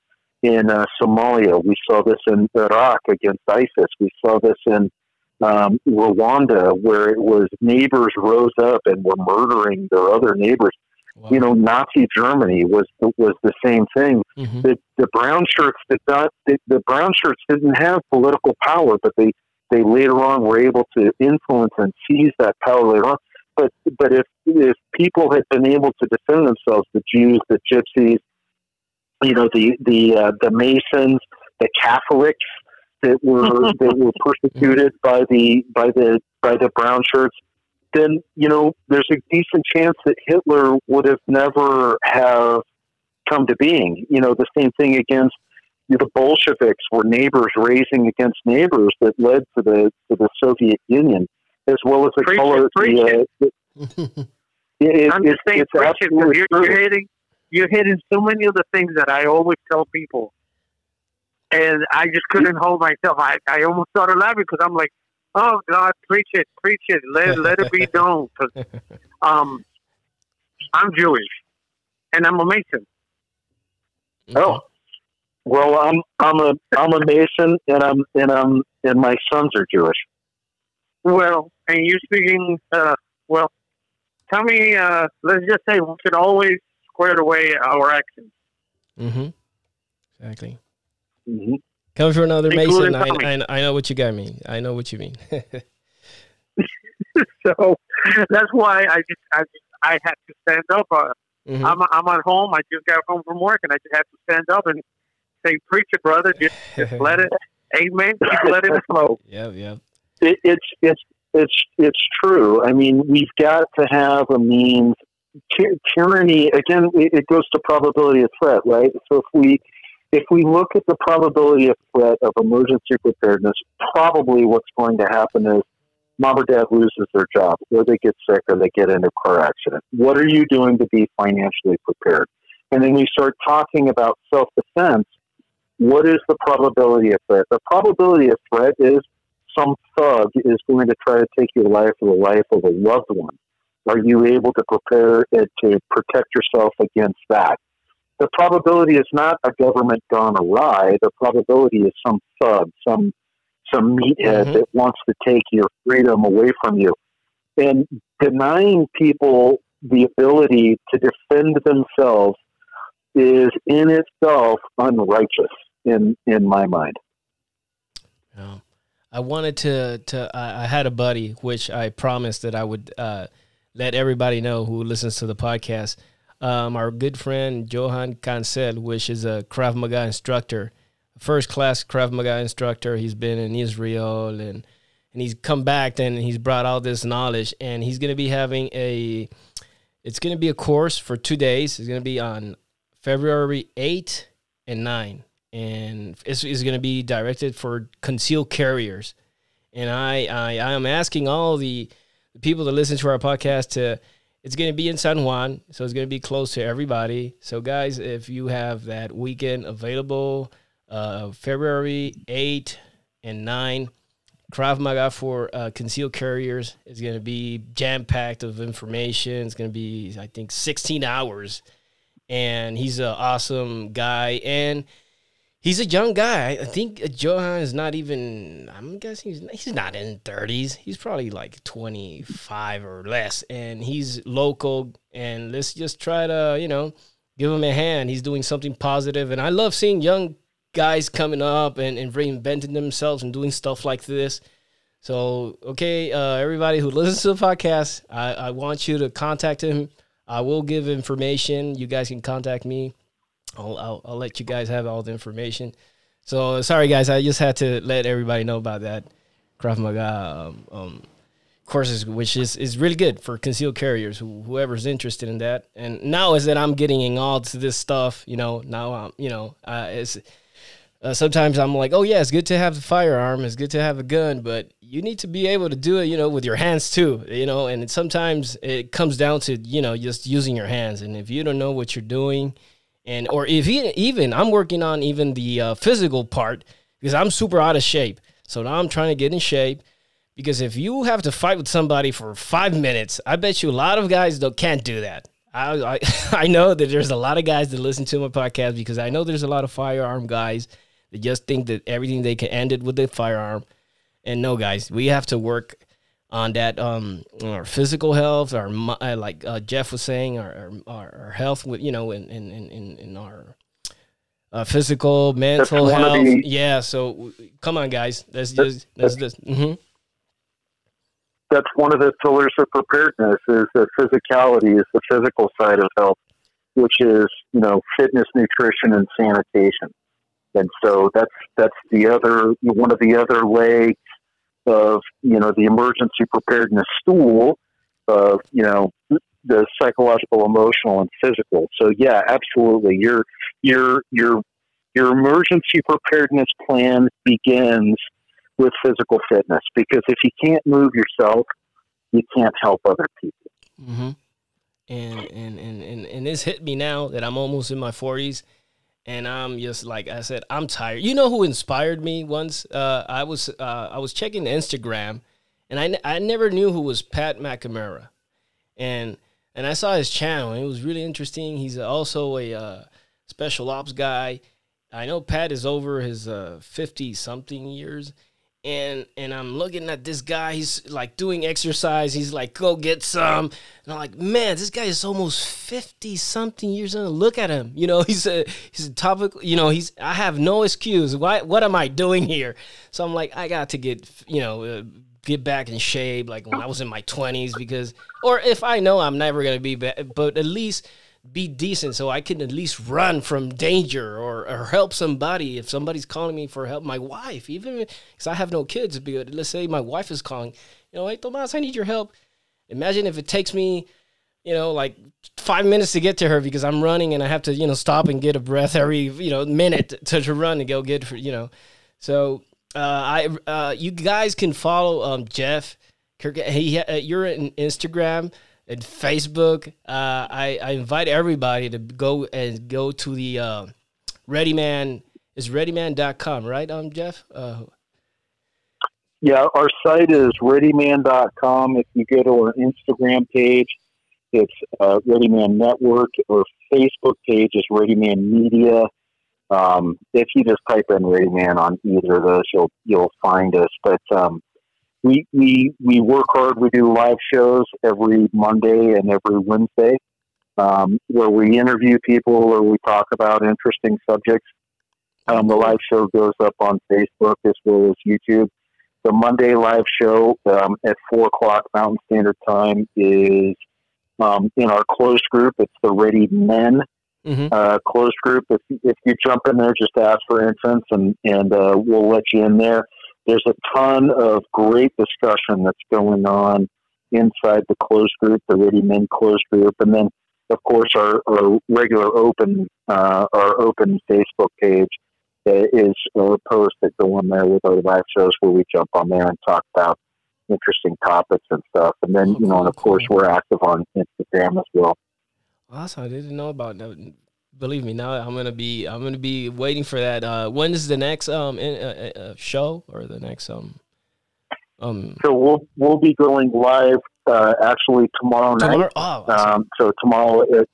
in uh, Somalia. We saw this in Iraq against ISIS. We saw this in um, Rwanda where it was neighbors rose up and were murdering their other neighbors. Wow. you know Nazi Germany was was the same thing. Mm-hmm. the the brown shirts did not the, the brown shirts didn't have political power, but they they later on were able to influence and seize that power later on. But but if if people had been able to defend themselves, the Jews, the Gypsies, you know, the the uh, the Masons, the Catholics that were that were persecuted by the by the by the brown shirts, then you know there's a decent chance that Hitler would have never have come to being. You know, the same thing against the Bolsheviks were neighbors raising against neighbors that led to the to the Soviet Union, as well as the Preach it, color. preach the, uh, the- it- I'm it- just saying, it's preach it, 'cause absolutely you're, you're hitting, you're hitting so many of the things that I always tell people. and I just couldn't hold myself. I, I almost started laughing because I'm like, "Oh God, preach it, preach it, let let it be known." Because um, I'm Jewish, and I'm a Mason. Oh, well, I'm I'm a I'm a Mason, and I'm and I'm and my sons are Jewish. Well, and you're speaking. Uh, well, tell me. Uh, let's just say we could always square away our actions. Mm-hmm. Exactly. hmm Coming from another Mason, I, I, I know what you got me. I know what you mean. so that's why I just I just I had to stand up. Uh, Mhm. I'm I'm at home. I just got home from work, and I just had to stand up and say, "Preach it, brother. Just, just let it, Amen. Keep letting it flow." Yep, yep. It, it's it's it's it's true. I mean, we've got to have a means. Ty- tyranny again. It, it goes to probability of threat, right? So if we if we look at the probability of threat of emergency preparedness, probably what's going to happen is mom or dad loses their job, or they get sick, or they get in a car accident. What are you doing to be financially prepared? And then we start talking about self defense. What is the probability of threat? The probability of threat is some thug is going to try to take your life or the life of a loved one. Are you able to prepare it to protect yourself against that? The probability is not a government gone awry. The probability is some thug, some some meathead Mhm. that wants to take your freedom away from you. And denying people the ability to defend themselves is in itself unrighteous in in my mind. Yeah. I wanted to to I, had a buddy which I promised that I would uh, let everybody know who listens to the podcast. Um, our good friend Johan Cancel, which is a Krav Maga instructor, first class Krav Maga instructor. He's been in Israel and and he's come back and he's brought all this knowledge and he's gonna be having a it's gonna be a course for two days. It's gonna be on February 8 and 9 and it's, it's going to be directed for concealed carriers. And I, I, I am asking all the, the people that listen to our podcast to, it's going to be in San Juan, so it's going to be close to everybody. So, guys, if you have that weekend available, uh, February 8 and 9, Krav Maga for uh, concealed carriers is going to be jam packed of information. It's going to be, I think, 16 hours. And he's an awesome guy. And He's a young guy. I think Johan is not even. I'm guessing he's he's not in 30s. He's probably like 25 or less, and he's local. And let's just try to you know give him a hand. He's doing something positive, and I love seeing young guys coming up and, and reinventing themselves and doing stuff like this. So okay, uh, everybody who listens to the podcast, I, I want you to contact him. I will give information. You guys can contact me. I'll, I'll, I'll let you guys have all the information. So sorry, guys, I just had to let everybody know about that Krav Maga um, um, courses, which is, is really good for concealed carriers, who, whoever's interested in that. And now is that I'm getting in all to this stuff, you know, now I'm, you know, uh, it's, uh, sometimes I'm like, oh yeah, it's good to have the firearm, it's good to have a gun, but you need to be able to do it, you know, with your hands too, you know. And sometimes it comes down to you know just using your hands, and if you don't know what you're doing, and or if you, even I'm working on even the uh, physical part because I'm super out of shape, so now I'm trying to get in shape. Because if you have to fight with somebody for five minutes, I bet you a lot of guys don't can't do that. I, I I know that there's a lot of guys that listen to my podcast because I know there's a lot of firearm guys that just think that everything they can end it with a firearm. And no, guys, we have to work on that um our physical health, our uh, like uh, Jeff was saying, our our, our health with you know in in in in, our uh, physical, mental health. the- yeah. So come on, guys, let's just let's just. hmm that's one of the pillars of preparedness is that physicality is the physical side of health, which is you know fitness, nutrition, and sanitation. And so that's that's the other one of the other legs of you know the emergency preparedness stool of you know the psychological, emotional, and physical. So yeah, absolutely. Your your your your emergency preparedness plan begins with physical fitness because if you can't move yourself, you can't help other people. hmm And, and and and and this hit me now that I'm almost in my 40s, and I'm just like I said, I'm tired. You know who inspired me once? Uh, I was uh, I was checking Instagram, and I, I never knew who was Pat McNamara, and and I saw his channel, and it was really interesting. He's also a uh, special ops guy. I know Pat is over his fifty uh, something years, and and I'm looking at this guy. He's like doing exercise. He's like, go get some. And I'm like, man, this guy is almost fifty something years old. Look at him. You know, he's a he's a topic. You know, he's I have no excuse. Why? What am I doing here? So I'm like, I got to get you know. Uh, get back in shape like when I was in my 20s because or if I know I'm never going to be back but at least be decent so I can at least run from danger or, or help somebody if somebody's calling me for help. My wife, even because I have no kids, but let's say my wife is calling, you know, hey Tomas, I need your help. Imagine if it takes me, you know, like five minutes to get to her because I'm running and I have to, you know, stop and get a breath every, you know, minute to, to run and go get, for, you know. So uh, I, uh, you guys can follow um, Jeff. He, uh, you're on Instagram and Facebook. Uh, I, I invite everybody to go and go to the uh, ReadyMan is readyman.com, right, um, Jeff? Uh, yeah, our site is readyman.com. If you go to our Instagram page, it's uh, ReadyMan Network, or Facebook page is ReadyMan Media. Um, if you just type in ReadyMan on either of those, you'll you'll find us. But um, we we we work hard. We do live shows every Monday and every Wednesday, um, where we interview people or we talk about interesting subjects. Um, the live show goes up on Facebook as well as YouTube. The Monday live show um, at four o'clock Mountain Standard Time is um, in our closed group. It's the ReadyMan mm-hmm. uh, closed group. If if you jump in there, just ask for entrance, and and uh, we'll let you in there. There's a ton of great discussion that's going on inside the closed group, the ReadyMan closed group, and then of course our, our regular open uh, our open Facebook page is a post that go on there with our live shows where we jump on there and talk about interesting topics and stuff. And then you know, and of course, we're active on Instagram as well. Awesome! I didn't know about that believe me, now I'm gonna be I'm gonna be waiting for that. Uh, when is the next um in, uh, uh, uh, show or the next um um? So we'll we'll be going live uh, actually tomorrow night. Oh, um, so tomorrow at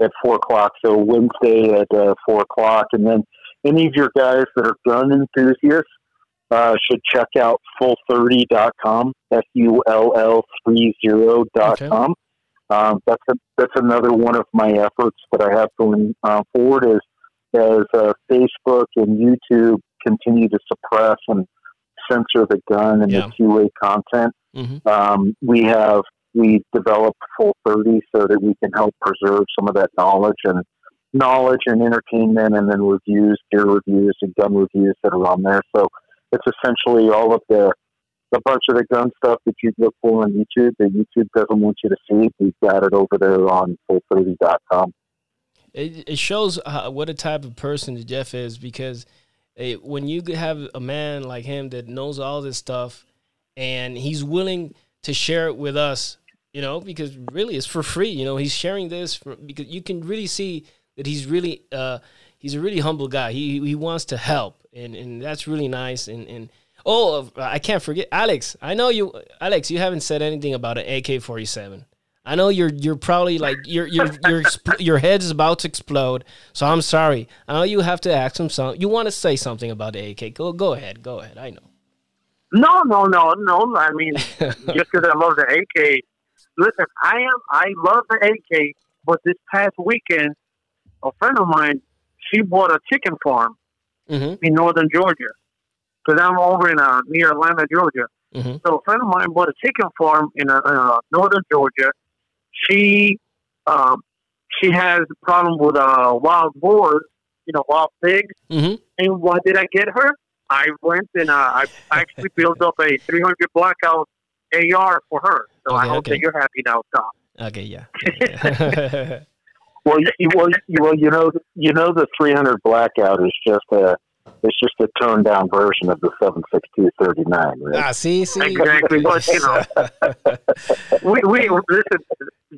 at four o'clock. So Wednesday at uh, four o'clock, and then any of your guys that are gun enthusiasts uh, should check out full30.com. F U L L 30.com. Okay. Um, that's a, that's another one of my efforts that I have going uh, forward is as uh, Facebook and YouTube continue to suppress and censor the gun and yeah. the 2A content. Mm-hmm. Um, we have we developed Full Thirty so that we can help preserve some of that knowledge and knowledge and entertainment, and then reviews, gear reviews, and gun reviews that are on there. So it's essentially all of the a bunch of the gun stuff that you'd look for on YouTube that YouTube doesn't want you to see. We've got it over there on full30.com. It, it shows uh, what a type of person Jeff is because it, when you have a man like him that knows all this stuff and he's willing to share it with us, you know, because really it's for free. You know, he's sharing this for, because you can really see that he's really uh, he's a really humble guy. He he wants to help, and and that's really nice. And and Oh, I can't forget Alex. I know you, Alex. You haven't said anything about an AK forty seven. I know you're you're probably like your your your your head is about to explode. So I'm sorry. I know you have to ask him something. You want to say something about the AK? Go go ahead. Go ahead. I know. No, no, no, no. I mean, just because I love the AK. Listen, I am. I love the AK, but this past weekend, a friend of mine, she bought a chicken farm mm-hmm. in northern Georgia because I'm over in uh, near Atlanta, Georgia. Mm-hmm. So a friend of mine bought a chicken farm in, uh, uh, northern Georgia. She um, she has a problem with uh, wild boars, you know, wild pigs. Mm-hmm. And what did I get her? I went and uh, I actually built up a 300 blackout AR for her. So okay, I hope okay. that you're happy now, Tom. Okay, yeah. yeah. well, you, well, you, well, you know, you know, the 300 blackout is just a it's just a toned down version of the 76239, right? Ah, see, see. Exactly. but, you know, we, we, listen,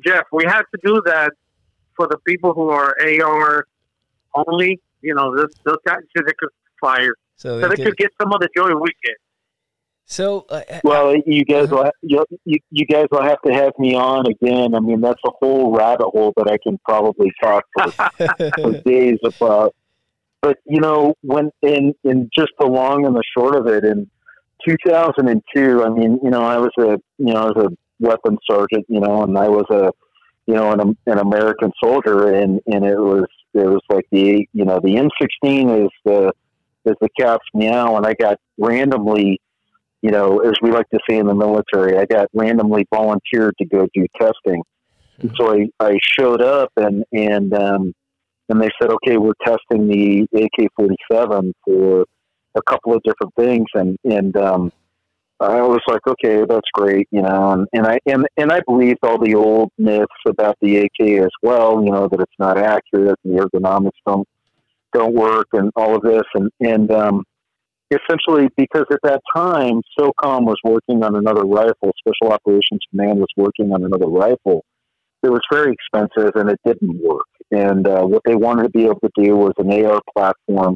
Jeff, we have to do that for the people who are AR only, you know, they'll, they'll so they could fire, So, so they they could get some of the joy we get. so uh, Well, you guys Uh-huh. will you, you, you guys will have to have me on again. I mean, that's a whole rabbit hole that I can probably talk for, for days about. But you know, when in in just the long and the short of it, in 2002, I mean, you know, I was a you know I was a weapons sergeant, you know, and I was a you know an, an American soldier, and and it was it was like the you know the M16 is the is the cat's meow, and I got randomly you know, as we like to say in the military, I got randomly volunteered to go do testing. And so I, I showed up and, and, um, and they said, okay, we're testing the AK 47 for a couple of different things. And, and, um, I was like, okay, that's great, you know, and, and I and, and I believed all the old myths about the AK as well, you know, that it's not accurate, and the ergonomics don't don't work, and all of this, and and um, essentially because at that time SOCOM was working on another rifle, Special Operations Command was working on another rifle. It was very expensive and it didn't work. And uh, what they wanted to be able to do was an AR platform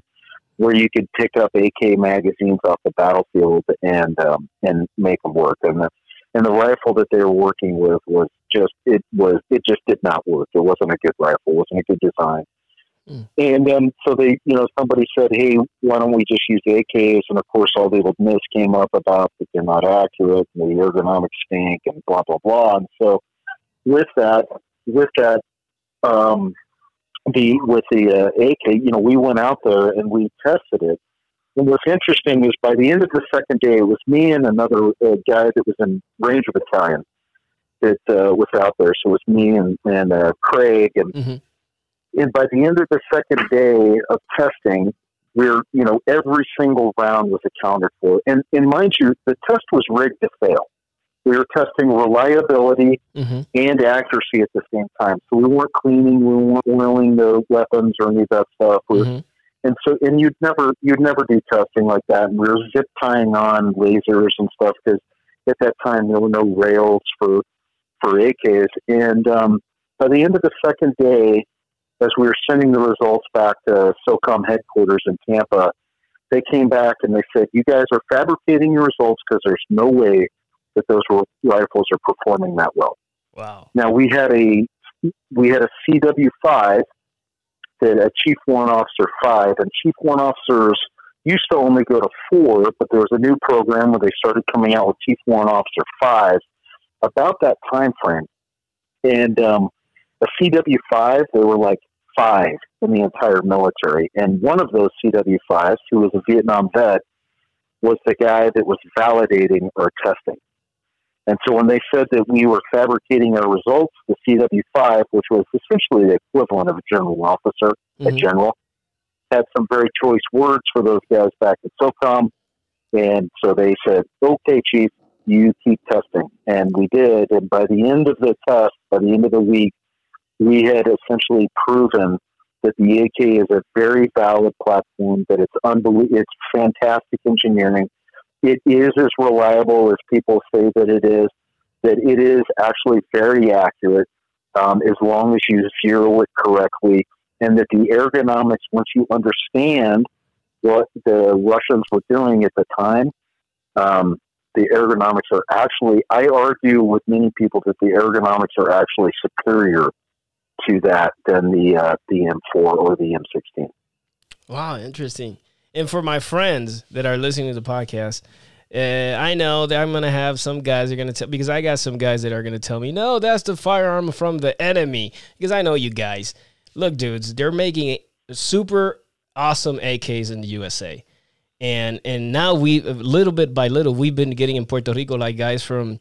where you could pick up AK magazines off the battlefield and um, and make them work. And the and the rifle that they were working with was just it was it just did not work. It wasn't a good rifle. It wasn't a good design. And um, so they, you know, somebody said, "Hey, why don't we just use the AKs?" And of course, all the old myths came up about that they're not accurate, and the ergonomics stink, and blah blah blah. And so, with that, with that, um, the with the uh, AK, you know, we went out there and we tested it. And what's interesting is by the end of the second day, it was me and another uh, guy that was in Ranger Battalion that uh, was out there. So it was me and and uh, Craig and Mhm. and by the end of the second day of testing, we're you know every single round was accounted for, and and mind you, the test was rigged to fail. We were testing reliability Mhm. and accuracy at the same time, so we weren't cleaning, we weren't oiling the weapons or any of that stuff. We Mhm. And so, and you'd never you'd never do testing like that. And we were zip tying on lasers and stuff because at that time there were no rails for for AKs. And um, by the end of the second day, as we were sending the results back to SOCOM headquarters in Tampa, they came back and they said, "You guys are fabricating your results because there's no way that those rifles are performing that well." Wow. Now we had a we had a CW five that a Chief Warrant Officer five, and Chief Warrant Officers used to only go to four, but there was a new program where they started coming out with Chief Warrant Officer five about that time frame. And um, a CW five, they were like five in the entire military, and one of those CW fives, who was a Vietnam vet, was the guy that was validating our testing. And so when they said that we were fabricating our results, the CW5, which was essentially the equivalent of a general officer, a Mhm. general, had some very choice words for those guys back at SOCOM. And so they said, okay, Chief, you keep testing. And we did. And by the end of the test, by the end of the week, we had essentially proven that the AK is a very valid platform, that it's unbelievable, it's fantastic engineering it is as reliable as people say that it is, that it is actually very accurate um, as long as you zero it correctly, and that the ergonomics, once you understand what the Russians were doing at the time, um, the ergonomics are actually, I argue with many people that the ergonomics are actually superior to that than the, uh, the M4 or the M16. Wow, interesting. And for my friends that are listening to the podcast, uh, I know that I'm gonna have some guys that are gonna tell because I got some guys that are gonna tell me, no, that's the firearm from the enemy. Because I know you guys. Look, dudes, they're making super awesome AKs in the USA, and and now we little bit by little we've been getting in Puerto Rico like guys from,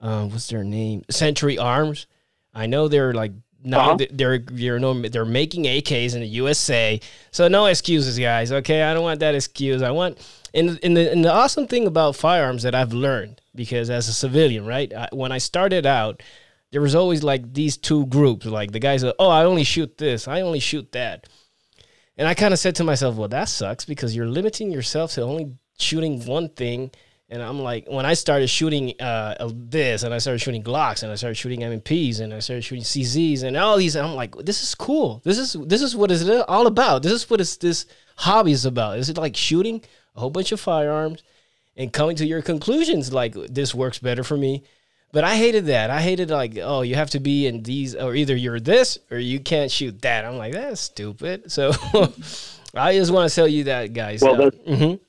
uh, what's their name, Century Arms. I know they're like now Uh-huh. they're you know they're making AKs in the USA. So no excuses, guys. Okay, I don't want that excuse. I want and and the and the awesome thing about firearms that I've learned because as a civilian, right? I, when I started out, there was always like these two groups, like the guys that oh I only shoot this, I only shoot that, and I kind of said to myself, well that sucks because you're limiting yourself to only shooting one thing And I'm like, when I started shooting uh, this, and I started shooting Glocks, and I started shooting M&Ps, I started shooting CZs, and all these, I'm like, this is cool. This is this is what it's all about. This is what is this hobby is about. Is it like shooting a whole bunch of firearms and coming to your conclusions? Like this works better for me. But I hated that. I hated like, oh, you have to be in these, or either you're this or you can't shoot that. I'm like, that's stupid. So I just want to tell you that, guys. Well, uh, mm-hmm.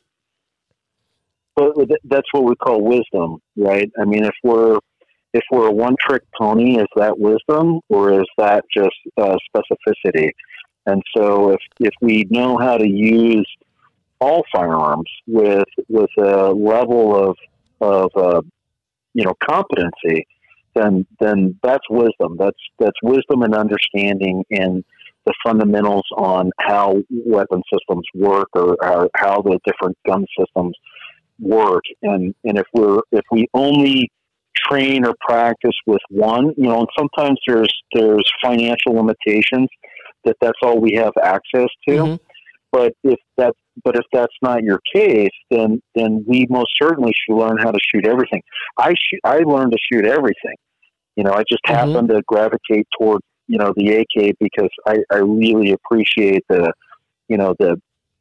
But that's what we call wisdom, right? I mean, if we're if we're a one trick pony, is that wisdom or is that just uh, specificity? And so, if if we know how to use all firearms with with a level of of uh, you know competency, then then that's wisdom. That's that's wisdom and understanding in the fundamentals on how weapon systems work or, or how the different gun systems work. And and if we're if we only train or practice with one, you know, and sometimes there's there's financial limitations that that's all we have access to. Mm-hmm. But if that but if that's not your case, then then we most certainly should learn how to shoot everything. I shoot, I learned to shoot everything. You know, I just mm-hmm. happened to gravitate toward you know the AK because I, I really appreciate the you know the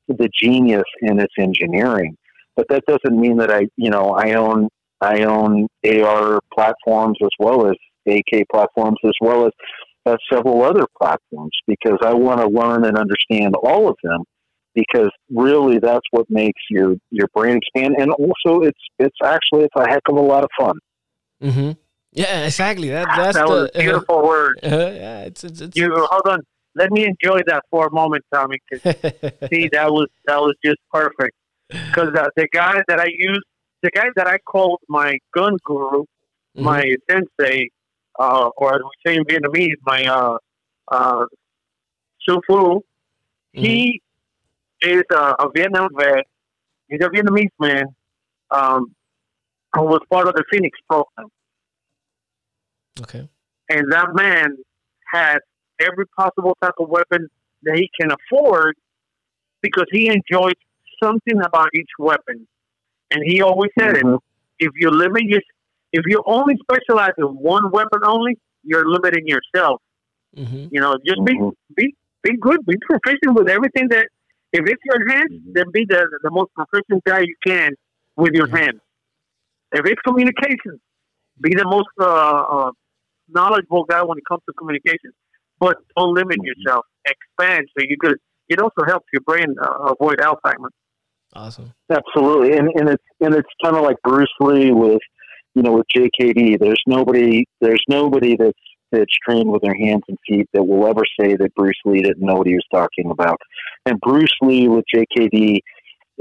the genius in its engineering but that doesn't mean that I, you know, I own I own AR platforms as well as AK platforms as well as uh, several other platforms because I want to learn and understand all of them because really that's what makes your your brain expand and also it's it's actually it's a heck of a lot of fun. Mm-hmm. Yeah, exactly. That that's that the, was a beautiful uh, word. Uh, yeah, it's, it's, it's you hold on. Let me enjoy that for a moment, Tommy. Cause, see, that was that was just perfect because uh, the guy that I use, the guy that I called my gun guru, mm-hmm. my sensei, uh, or as we say in Vietnamese, my uh, uh, Su Fu, mm-hmm. he is a, a, Vietnam vet. He's a Vietnamese man um, who was part of the Phoenix program. Okay. And that man has every possible type of weapon that he can afford because he enjoys something about each weapon. And he always said mm-hmm. it. If you limit your, if you only specialize in one weapon only, you're limiting yourself. Mm-hmm. You know, just mm-hmm. be be be good, be proficient with everything that. If it's your hands, mm-hmm. then be the the most proficient guy you can with your mm-hmm. hands. If it's communication, be the most uh, uh, knowledgeable guy when it comes to communication. But don't limit mm-hmm. yourself. Expand so you could. It also helps your brain uh, avoid Alzheimer's. Awesome. Absolutely, and and it's and it's kind of like Bruce Lee with you know with JKD. There's nobody there's nobody that's that's trained with their hands and feet that will ever say that Bruce Lee didn't know what he was talking about. And Bruce Lee with JKD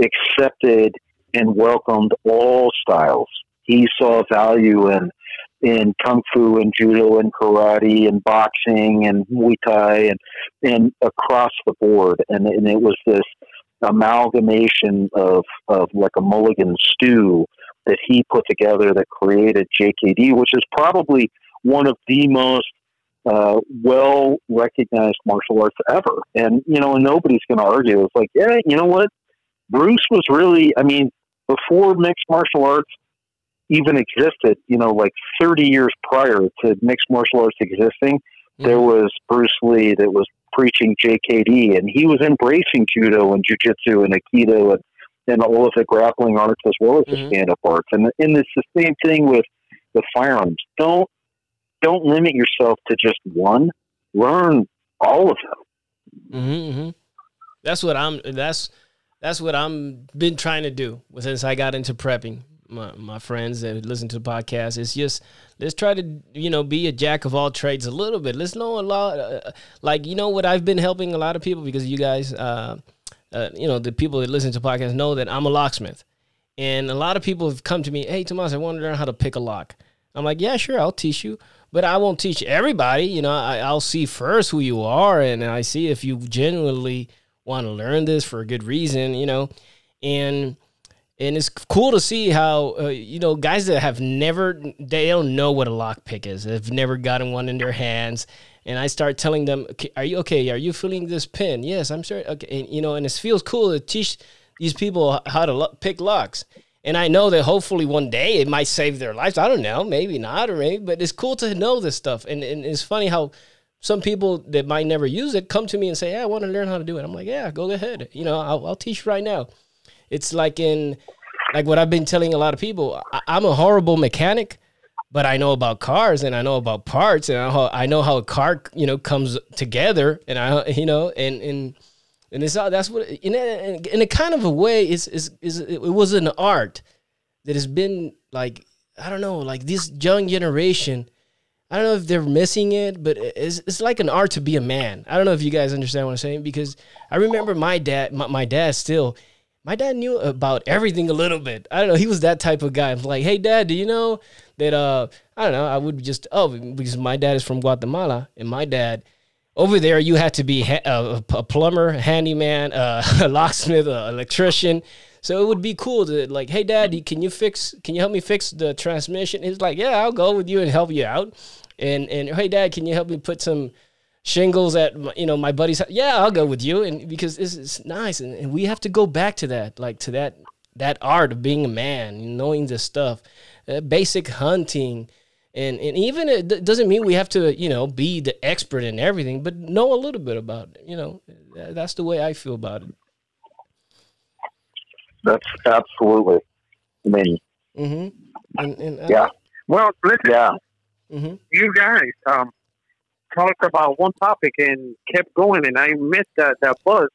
accepted and welcomed all styles. He saw value in in kung fu and judo and karate and boxing and muay thai and and across the board. And and it was this amalgamation of, of like a mulligan stew that he put together that created JKD, which is probably one of the most uh, well recognized martial arts ever. And, you know, nobody's going to argue. It's like, yeah, you know what? Bruce was really, I mean, before mixed martial arts even existed, you know, like 30 years prior to mixed martial arts existing, mm-hmm. there was Bruce Lee that was preaching JKD, and he was embracing judo and jujitsu and aikido and, and all of the grappling arts as well as mm-hmm. the stand up arts. And and it's the same thing with the firearms. Don't don't limit yourself to just one. Learn all of them. Mm-hmm, mm-hmm. That's what I'm. That's that's what I'm been trying to do since I got into prepping my, my friends that listen to the podcast. It's just let's try to you know be a jack of all trades a little bit. Let's know a lot. Uh, like you know what I've been helping a lot of people because you guys, uh, uh, you know, the people that listen to podcasts know that I'm a locksmith, and a lot of people have come to me. Hey, Tomas, I want to learn how to pick a lock. I'm like, yeah, sure, I'll teach you, but I won't teach everybody. You know, I, I'll see first who you are, and I see if you genuinely want to learn this for a good reason. You know, and and it's cool to see how uh, you know guys that have never they don't know what a lockpick is they've never gotten one in their hands and i start telling them okay, are you okay are you feeling this pin yes i'm sure okay and, you know and it feels cool to teach these people how to lo- pick locks and I know that hopefully one day it might save their lives. I don't know, maybe not, or maybe, but it's cool to know this stuff. And, and it's funny how some people that might never use it come to me and say, "Hey, I want to learn how to do it." I'm like, "Yeah, go ahead. You know, I'll, I'll teach right now." It's like in like what I've been telling a lot of people. I, I'm a horrible mechanic, but I know about cars and I know about parts and I know, I know how a car you know comes together and I you know and and and it's all that's what in a, in a kind of a way is is is it was an art that has been like I don't know like this young generation. I don't know if they're missing it, but it's, it's like an art to be a man. I don't know if you guys understand what I'm saying because I remember my dad, my, my dad still, my dad knew about everything a little bit. I don't know. He was that type of guy. I'm like, hey, dad, do you know that? Uh, I don't know. I would just oh because my dad is from Guatemala, and my dad over there you had to be ha- a, a, plumber, handyman, uh, a locksmith, an electrician. So it would be cool to like, hey, dad, can you fix? Can you help me fix the transmission? He's like, yeah, I'll go with you and help you out. And and hey, dad, can you help me put some shingles at my, you know my buddy's house. yeah i'll go with you and because this is nice and, and we have to go back to that like to that that art of being a man knowing this stuff uh, basic hunting and and even it doesn't mean we have to you know be the expert in everything but know a little bit about it you know that's the way i feel about it that's absolutely i mean mm-hmm. and, and, uh, yeah well listen yeah mm-hmm. you guys um talked about one topic and kept going, and I missed that, that bus.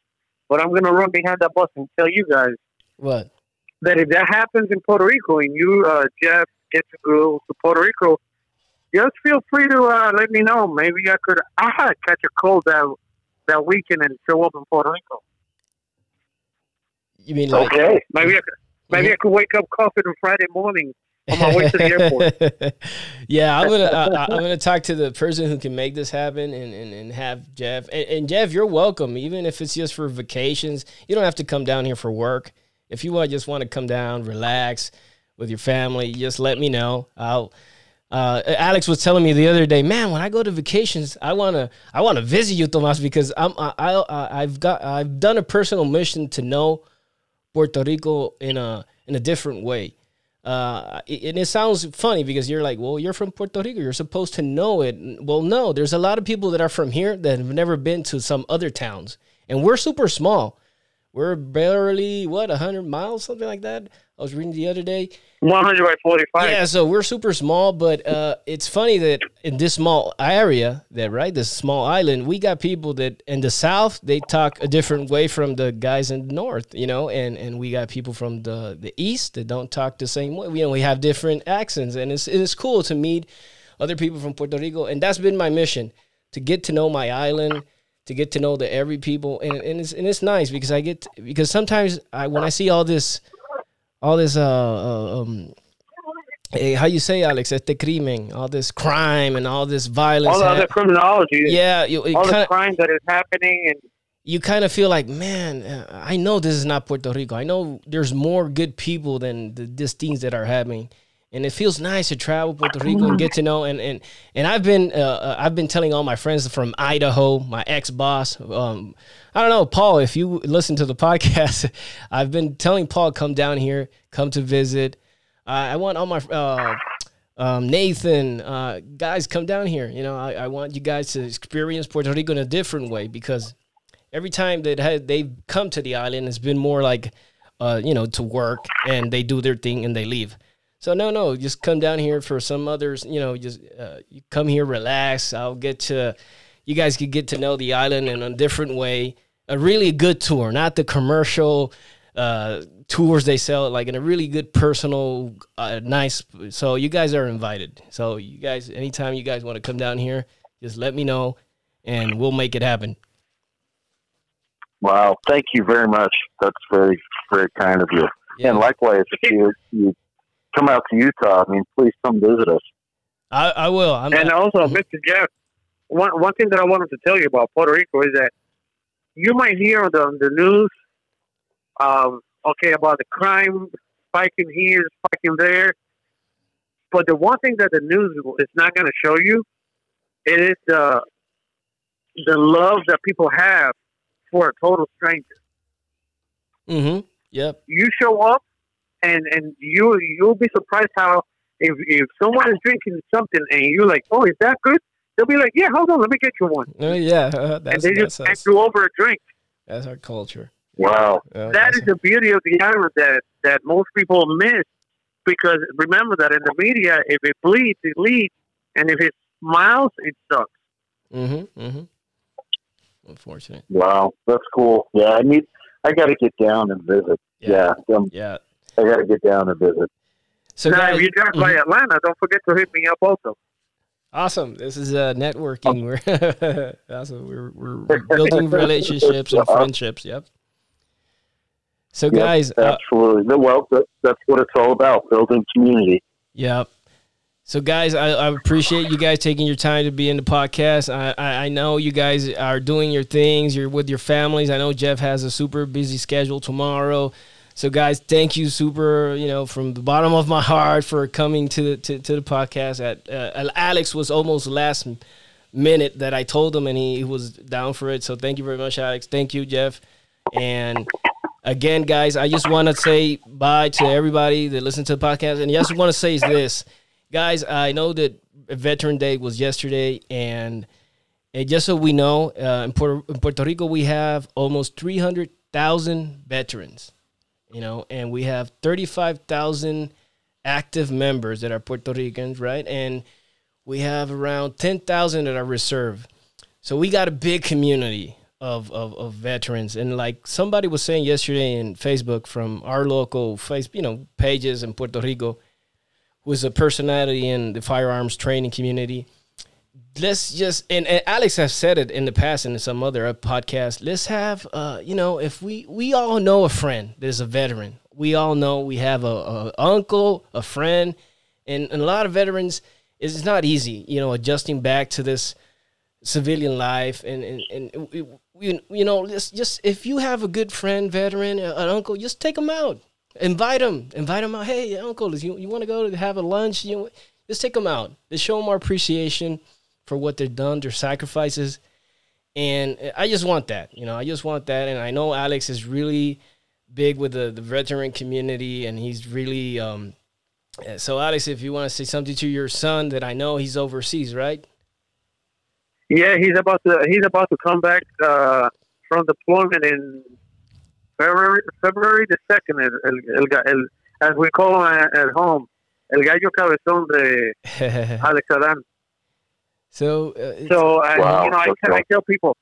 But I'm going to run behind that bus and tell you guys what that if that happens in Puerto Rico and you, uh, Jeff, get to go to Puerto Rico, just feel free to uh, let me know. Maybe I could I catch a cold that that weekend and show up in Puerto Rico. You mean like, okay? Maybe I could, maybe mm-hmm. I could wake up coughing on Friday morning on my way to the airport. yeah, I'm gonna I, am gonna talk to the person who can make this happen and, and, and have Jeff and, and, Jeff, you're welcome. Even if it's just for vacations, you don't have to come down here for work. If you want, just want to come down, relax with your family, just let me know. I'll. Uh, Alex was telling me the other day, man, when I go to vacations, I wanna I wanna visit you, Tomas, because I'm I, I I've got I've done a personal mission to know Puerto Rico in a in a different way uh, and it sounds funny because you're like, well, you're from Puerto Rico. You're supposed to know it. Well, no, there's a lot of people that are from here that have never been to some other towns. And we're super small. We're barely, what, 100 miles, something like that. I was reading the other day. 100 by 45. Yeah, so we're super small, but uh, it's funny that in this small area, that right, this small island, we got people that in the south they talk a different way from the guys in the north, you know, and and we got people from the the east that don't talk the same way. You know, we have different accents, and it's it's cool to meet other people from Puerto Rico, and that's been my mission to get to know my island to get to know the every people and, and it's and it's nice because I get to, because sometimes I when I see all this all this uh, uh um Hey, how you say, Alex? Este crimen, all this crime and all this violence. All the criminology. Yeah, you, all kinda, the crime that is happening, and you kind of feel like, man, uh, I know this is not Puerto Rico. I know there's more good people than the, these things that are happening, and it feels nice to travel Puerto Rico and get to know. And and and I've been uh, uh I've been telling all my friends from Idaho, my ex boss. Um, I don't know, Paul. If you listen to the podcast, I've been telling Paul come down here, come to visit. Uh, I want all my uh, um, Nathan uh, guys come down here. You know, I, I, want you guys to experience Puerto Rico in a different way because every time that they've come to the island, it's been more like, uh, you know, to work and they do their thing and they leave. So no, no, just come down here for some others. You know, just uh, you come here, relax. I'll get to you guys could get to know the island in a different way. A really good tour, not the commercial uh, tours they sell, like in a really good personal, uh, nice. So you guys are invited. So you guys, anytime you guys want to come down here, just let me know, and we'll make it happen. Wow, thank you very much. That's very, very kind of you. Yeah. And likewise, if you you come out to Utah, I mean, please come visit us. I, I will. I'm and not, also, Mr. Jeff, one one thing that I wanted to tell you about Puerto Rico is that you might hear on the, on the news, um, okay, about the crime spiking here, spiking there, but the one thing that the news is not going to show you is the the love that people have for a total stranger. Mm-hmm. Yep. You show up, and and you you'll be surprised how if if someone is drinking something and you're like, oh, is that good? They'll be like, yeah, hold on, let me get you one, Oh yeah, uh, and that's they that's, just hand you over a drink. that's our culture. Wow. Uh, that's- is the beauty of the island that that most people miss because remember that in the media, if it bleeds, it leads, and if it smiles, it sucks. Mm-hmm. Mm-hmm. Unfortunate. Wow. That's cool. Yeah, I need. I got to get down and visit. Yeah. Yeah, um, Yeah. I got to get down and visit. So now, guys, if you drive by mhm. Atlanta, don't forget to hit me up also. awesome. This is uh, networking. We're awesome. We're, we're building relationships and friendships. Yep. So Yep, guys, uh, Absolutely. Well, that, that's what it's all about: building community. Yep. So, guys, I, I appreciate you guys taking your time to be in the podcast. I, I, I know you guys are doing your things. You're with your families. I know Jeff has a super busy schedule tomorrow. So, guys, thank you super, you know, from the bottom of my heart for coming to the to, to the podcast. At uh, Alex was almost last minute that I told him, and he, he was down for it. So, thank you very much, Alex. Thank you, Jeff. And again, guys, I just want to say bye to everybody that listen to the podcast. And just want to say is this, guys, I know that Veteran Day was yesterday, and, and just so we know, uh, in, Puerto, in Puerto Rico, we have almost 300,000 veterans, you know, and we have 35,000 active members that are Puerto Ricans, right? And we have around 10,000 that are reserve. So we got a big community of, of, of veterans. And like somebody was saying yesterday in Facebook from our local face, you know, pages in Puerto Rico, who's a personality in the firearms training community. Let's just and, and Alex has said it in the past and in some other podcast. Let's have uh, you know, if we we all know a friend that's a veteran. We all know we have a, a uncle, a friend, and, and a lot of veterans it's not easy, you know, adjusting back to this civilian life and and, and we, we, you know just, just if you have a good friend veteran an uncle just take them out invite them invite them out hey uncle you, you want to go to have a lunch you just take them out just show them our appreciation for what they've done their sacrifices and i just want that you know i just want that and i know alex is really big with the, the veteran community and he's really um so alex if you want to say something to your son that i know he's overseas right Yeah, he's about to he's about to come back uh, from deployment in February February the second. El, el, el, as we call him at, home, el gallo cabezón de Alex Adan. So uh, So uh, Wow, you know, I, that's tell- I tell people,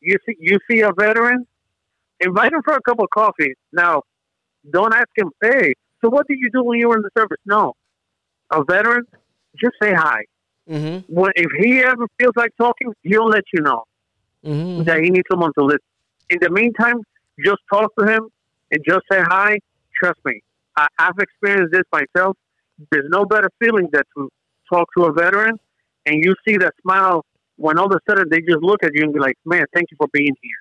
you see you see a veteran, invite him for a cup of coffee. Now, don't ask him, hey, so what did you do when you were in the service? No, a veteran, just say hi. Mhm, When if he ever feels like talking, he'll let you know. mhm. that he needs someone to listen. In the meantime, just talk to him and just say hi. Trust me, I, I've experienced this myself. There's no better feeling than to talk to a veteran and you see that smile when all of a sudden they just look at you and be like, "Man, thank you for being here."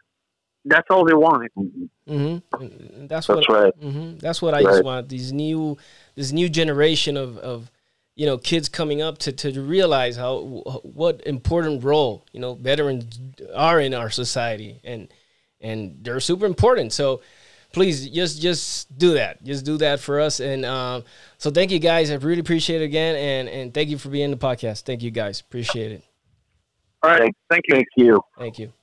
That's all they wanted. Mm-hmm. That's, That's what. right. hmm That's what I just want. These new, this new generation of, of, you know, kids coming up to, to realize how what important role you know veterans are in our society, and and they're super important. So please just just do that. Just do that for us. And um, so thank you guys. I really appreciate it again, and and thank you for being in the podcast. Thank you guys. Appreciate it. All right, Thank- thank you. Thank you. Thank you.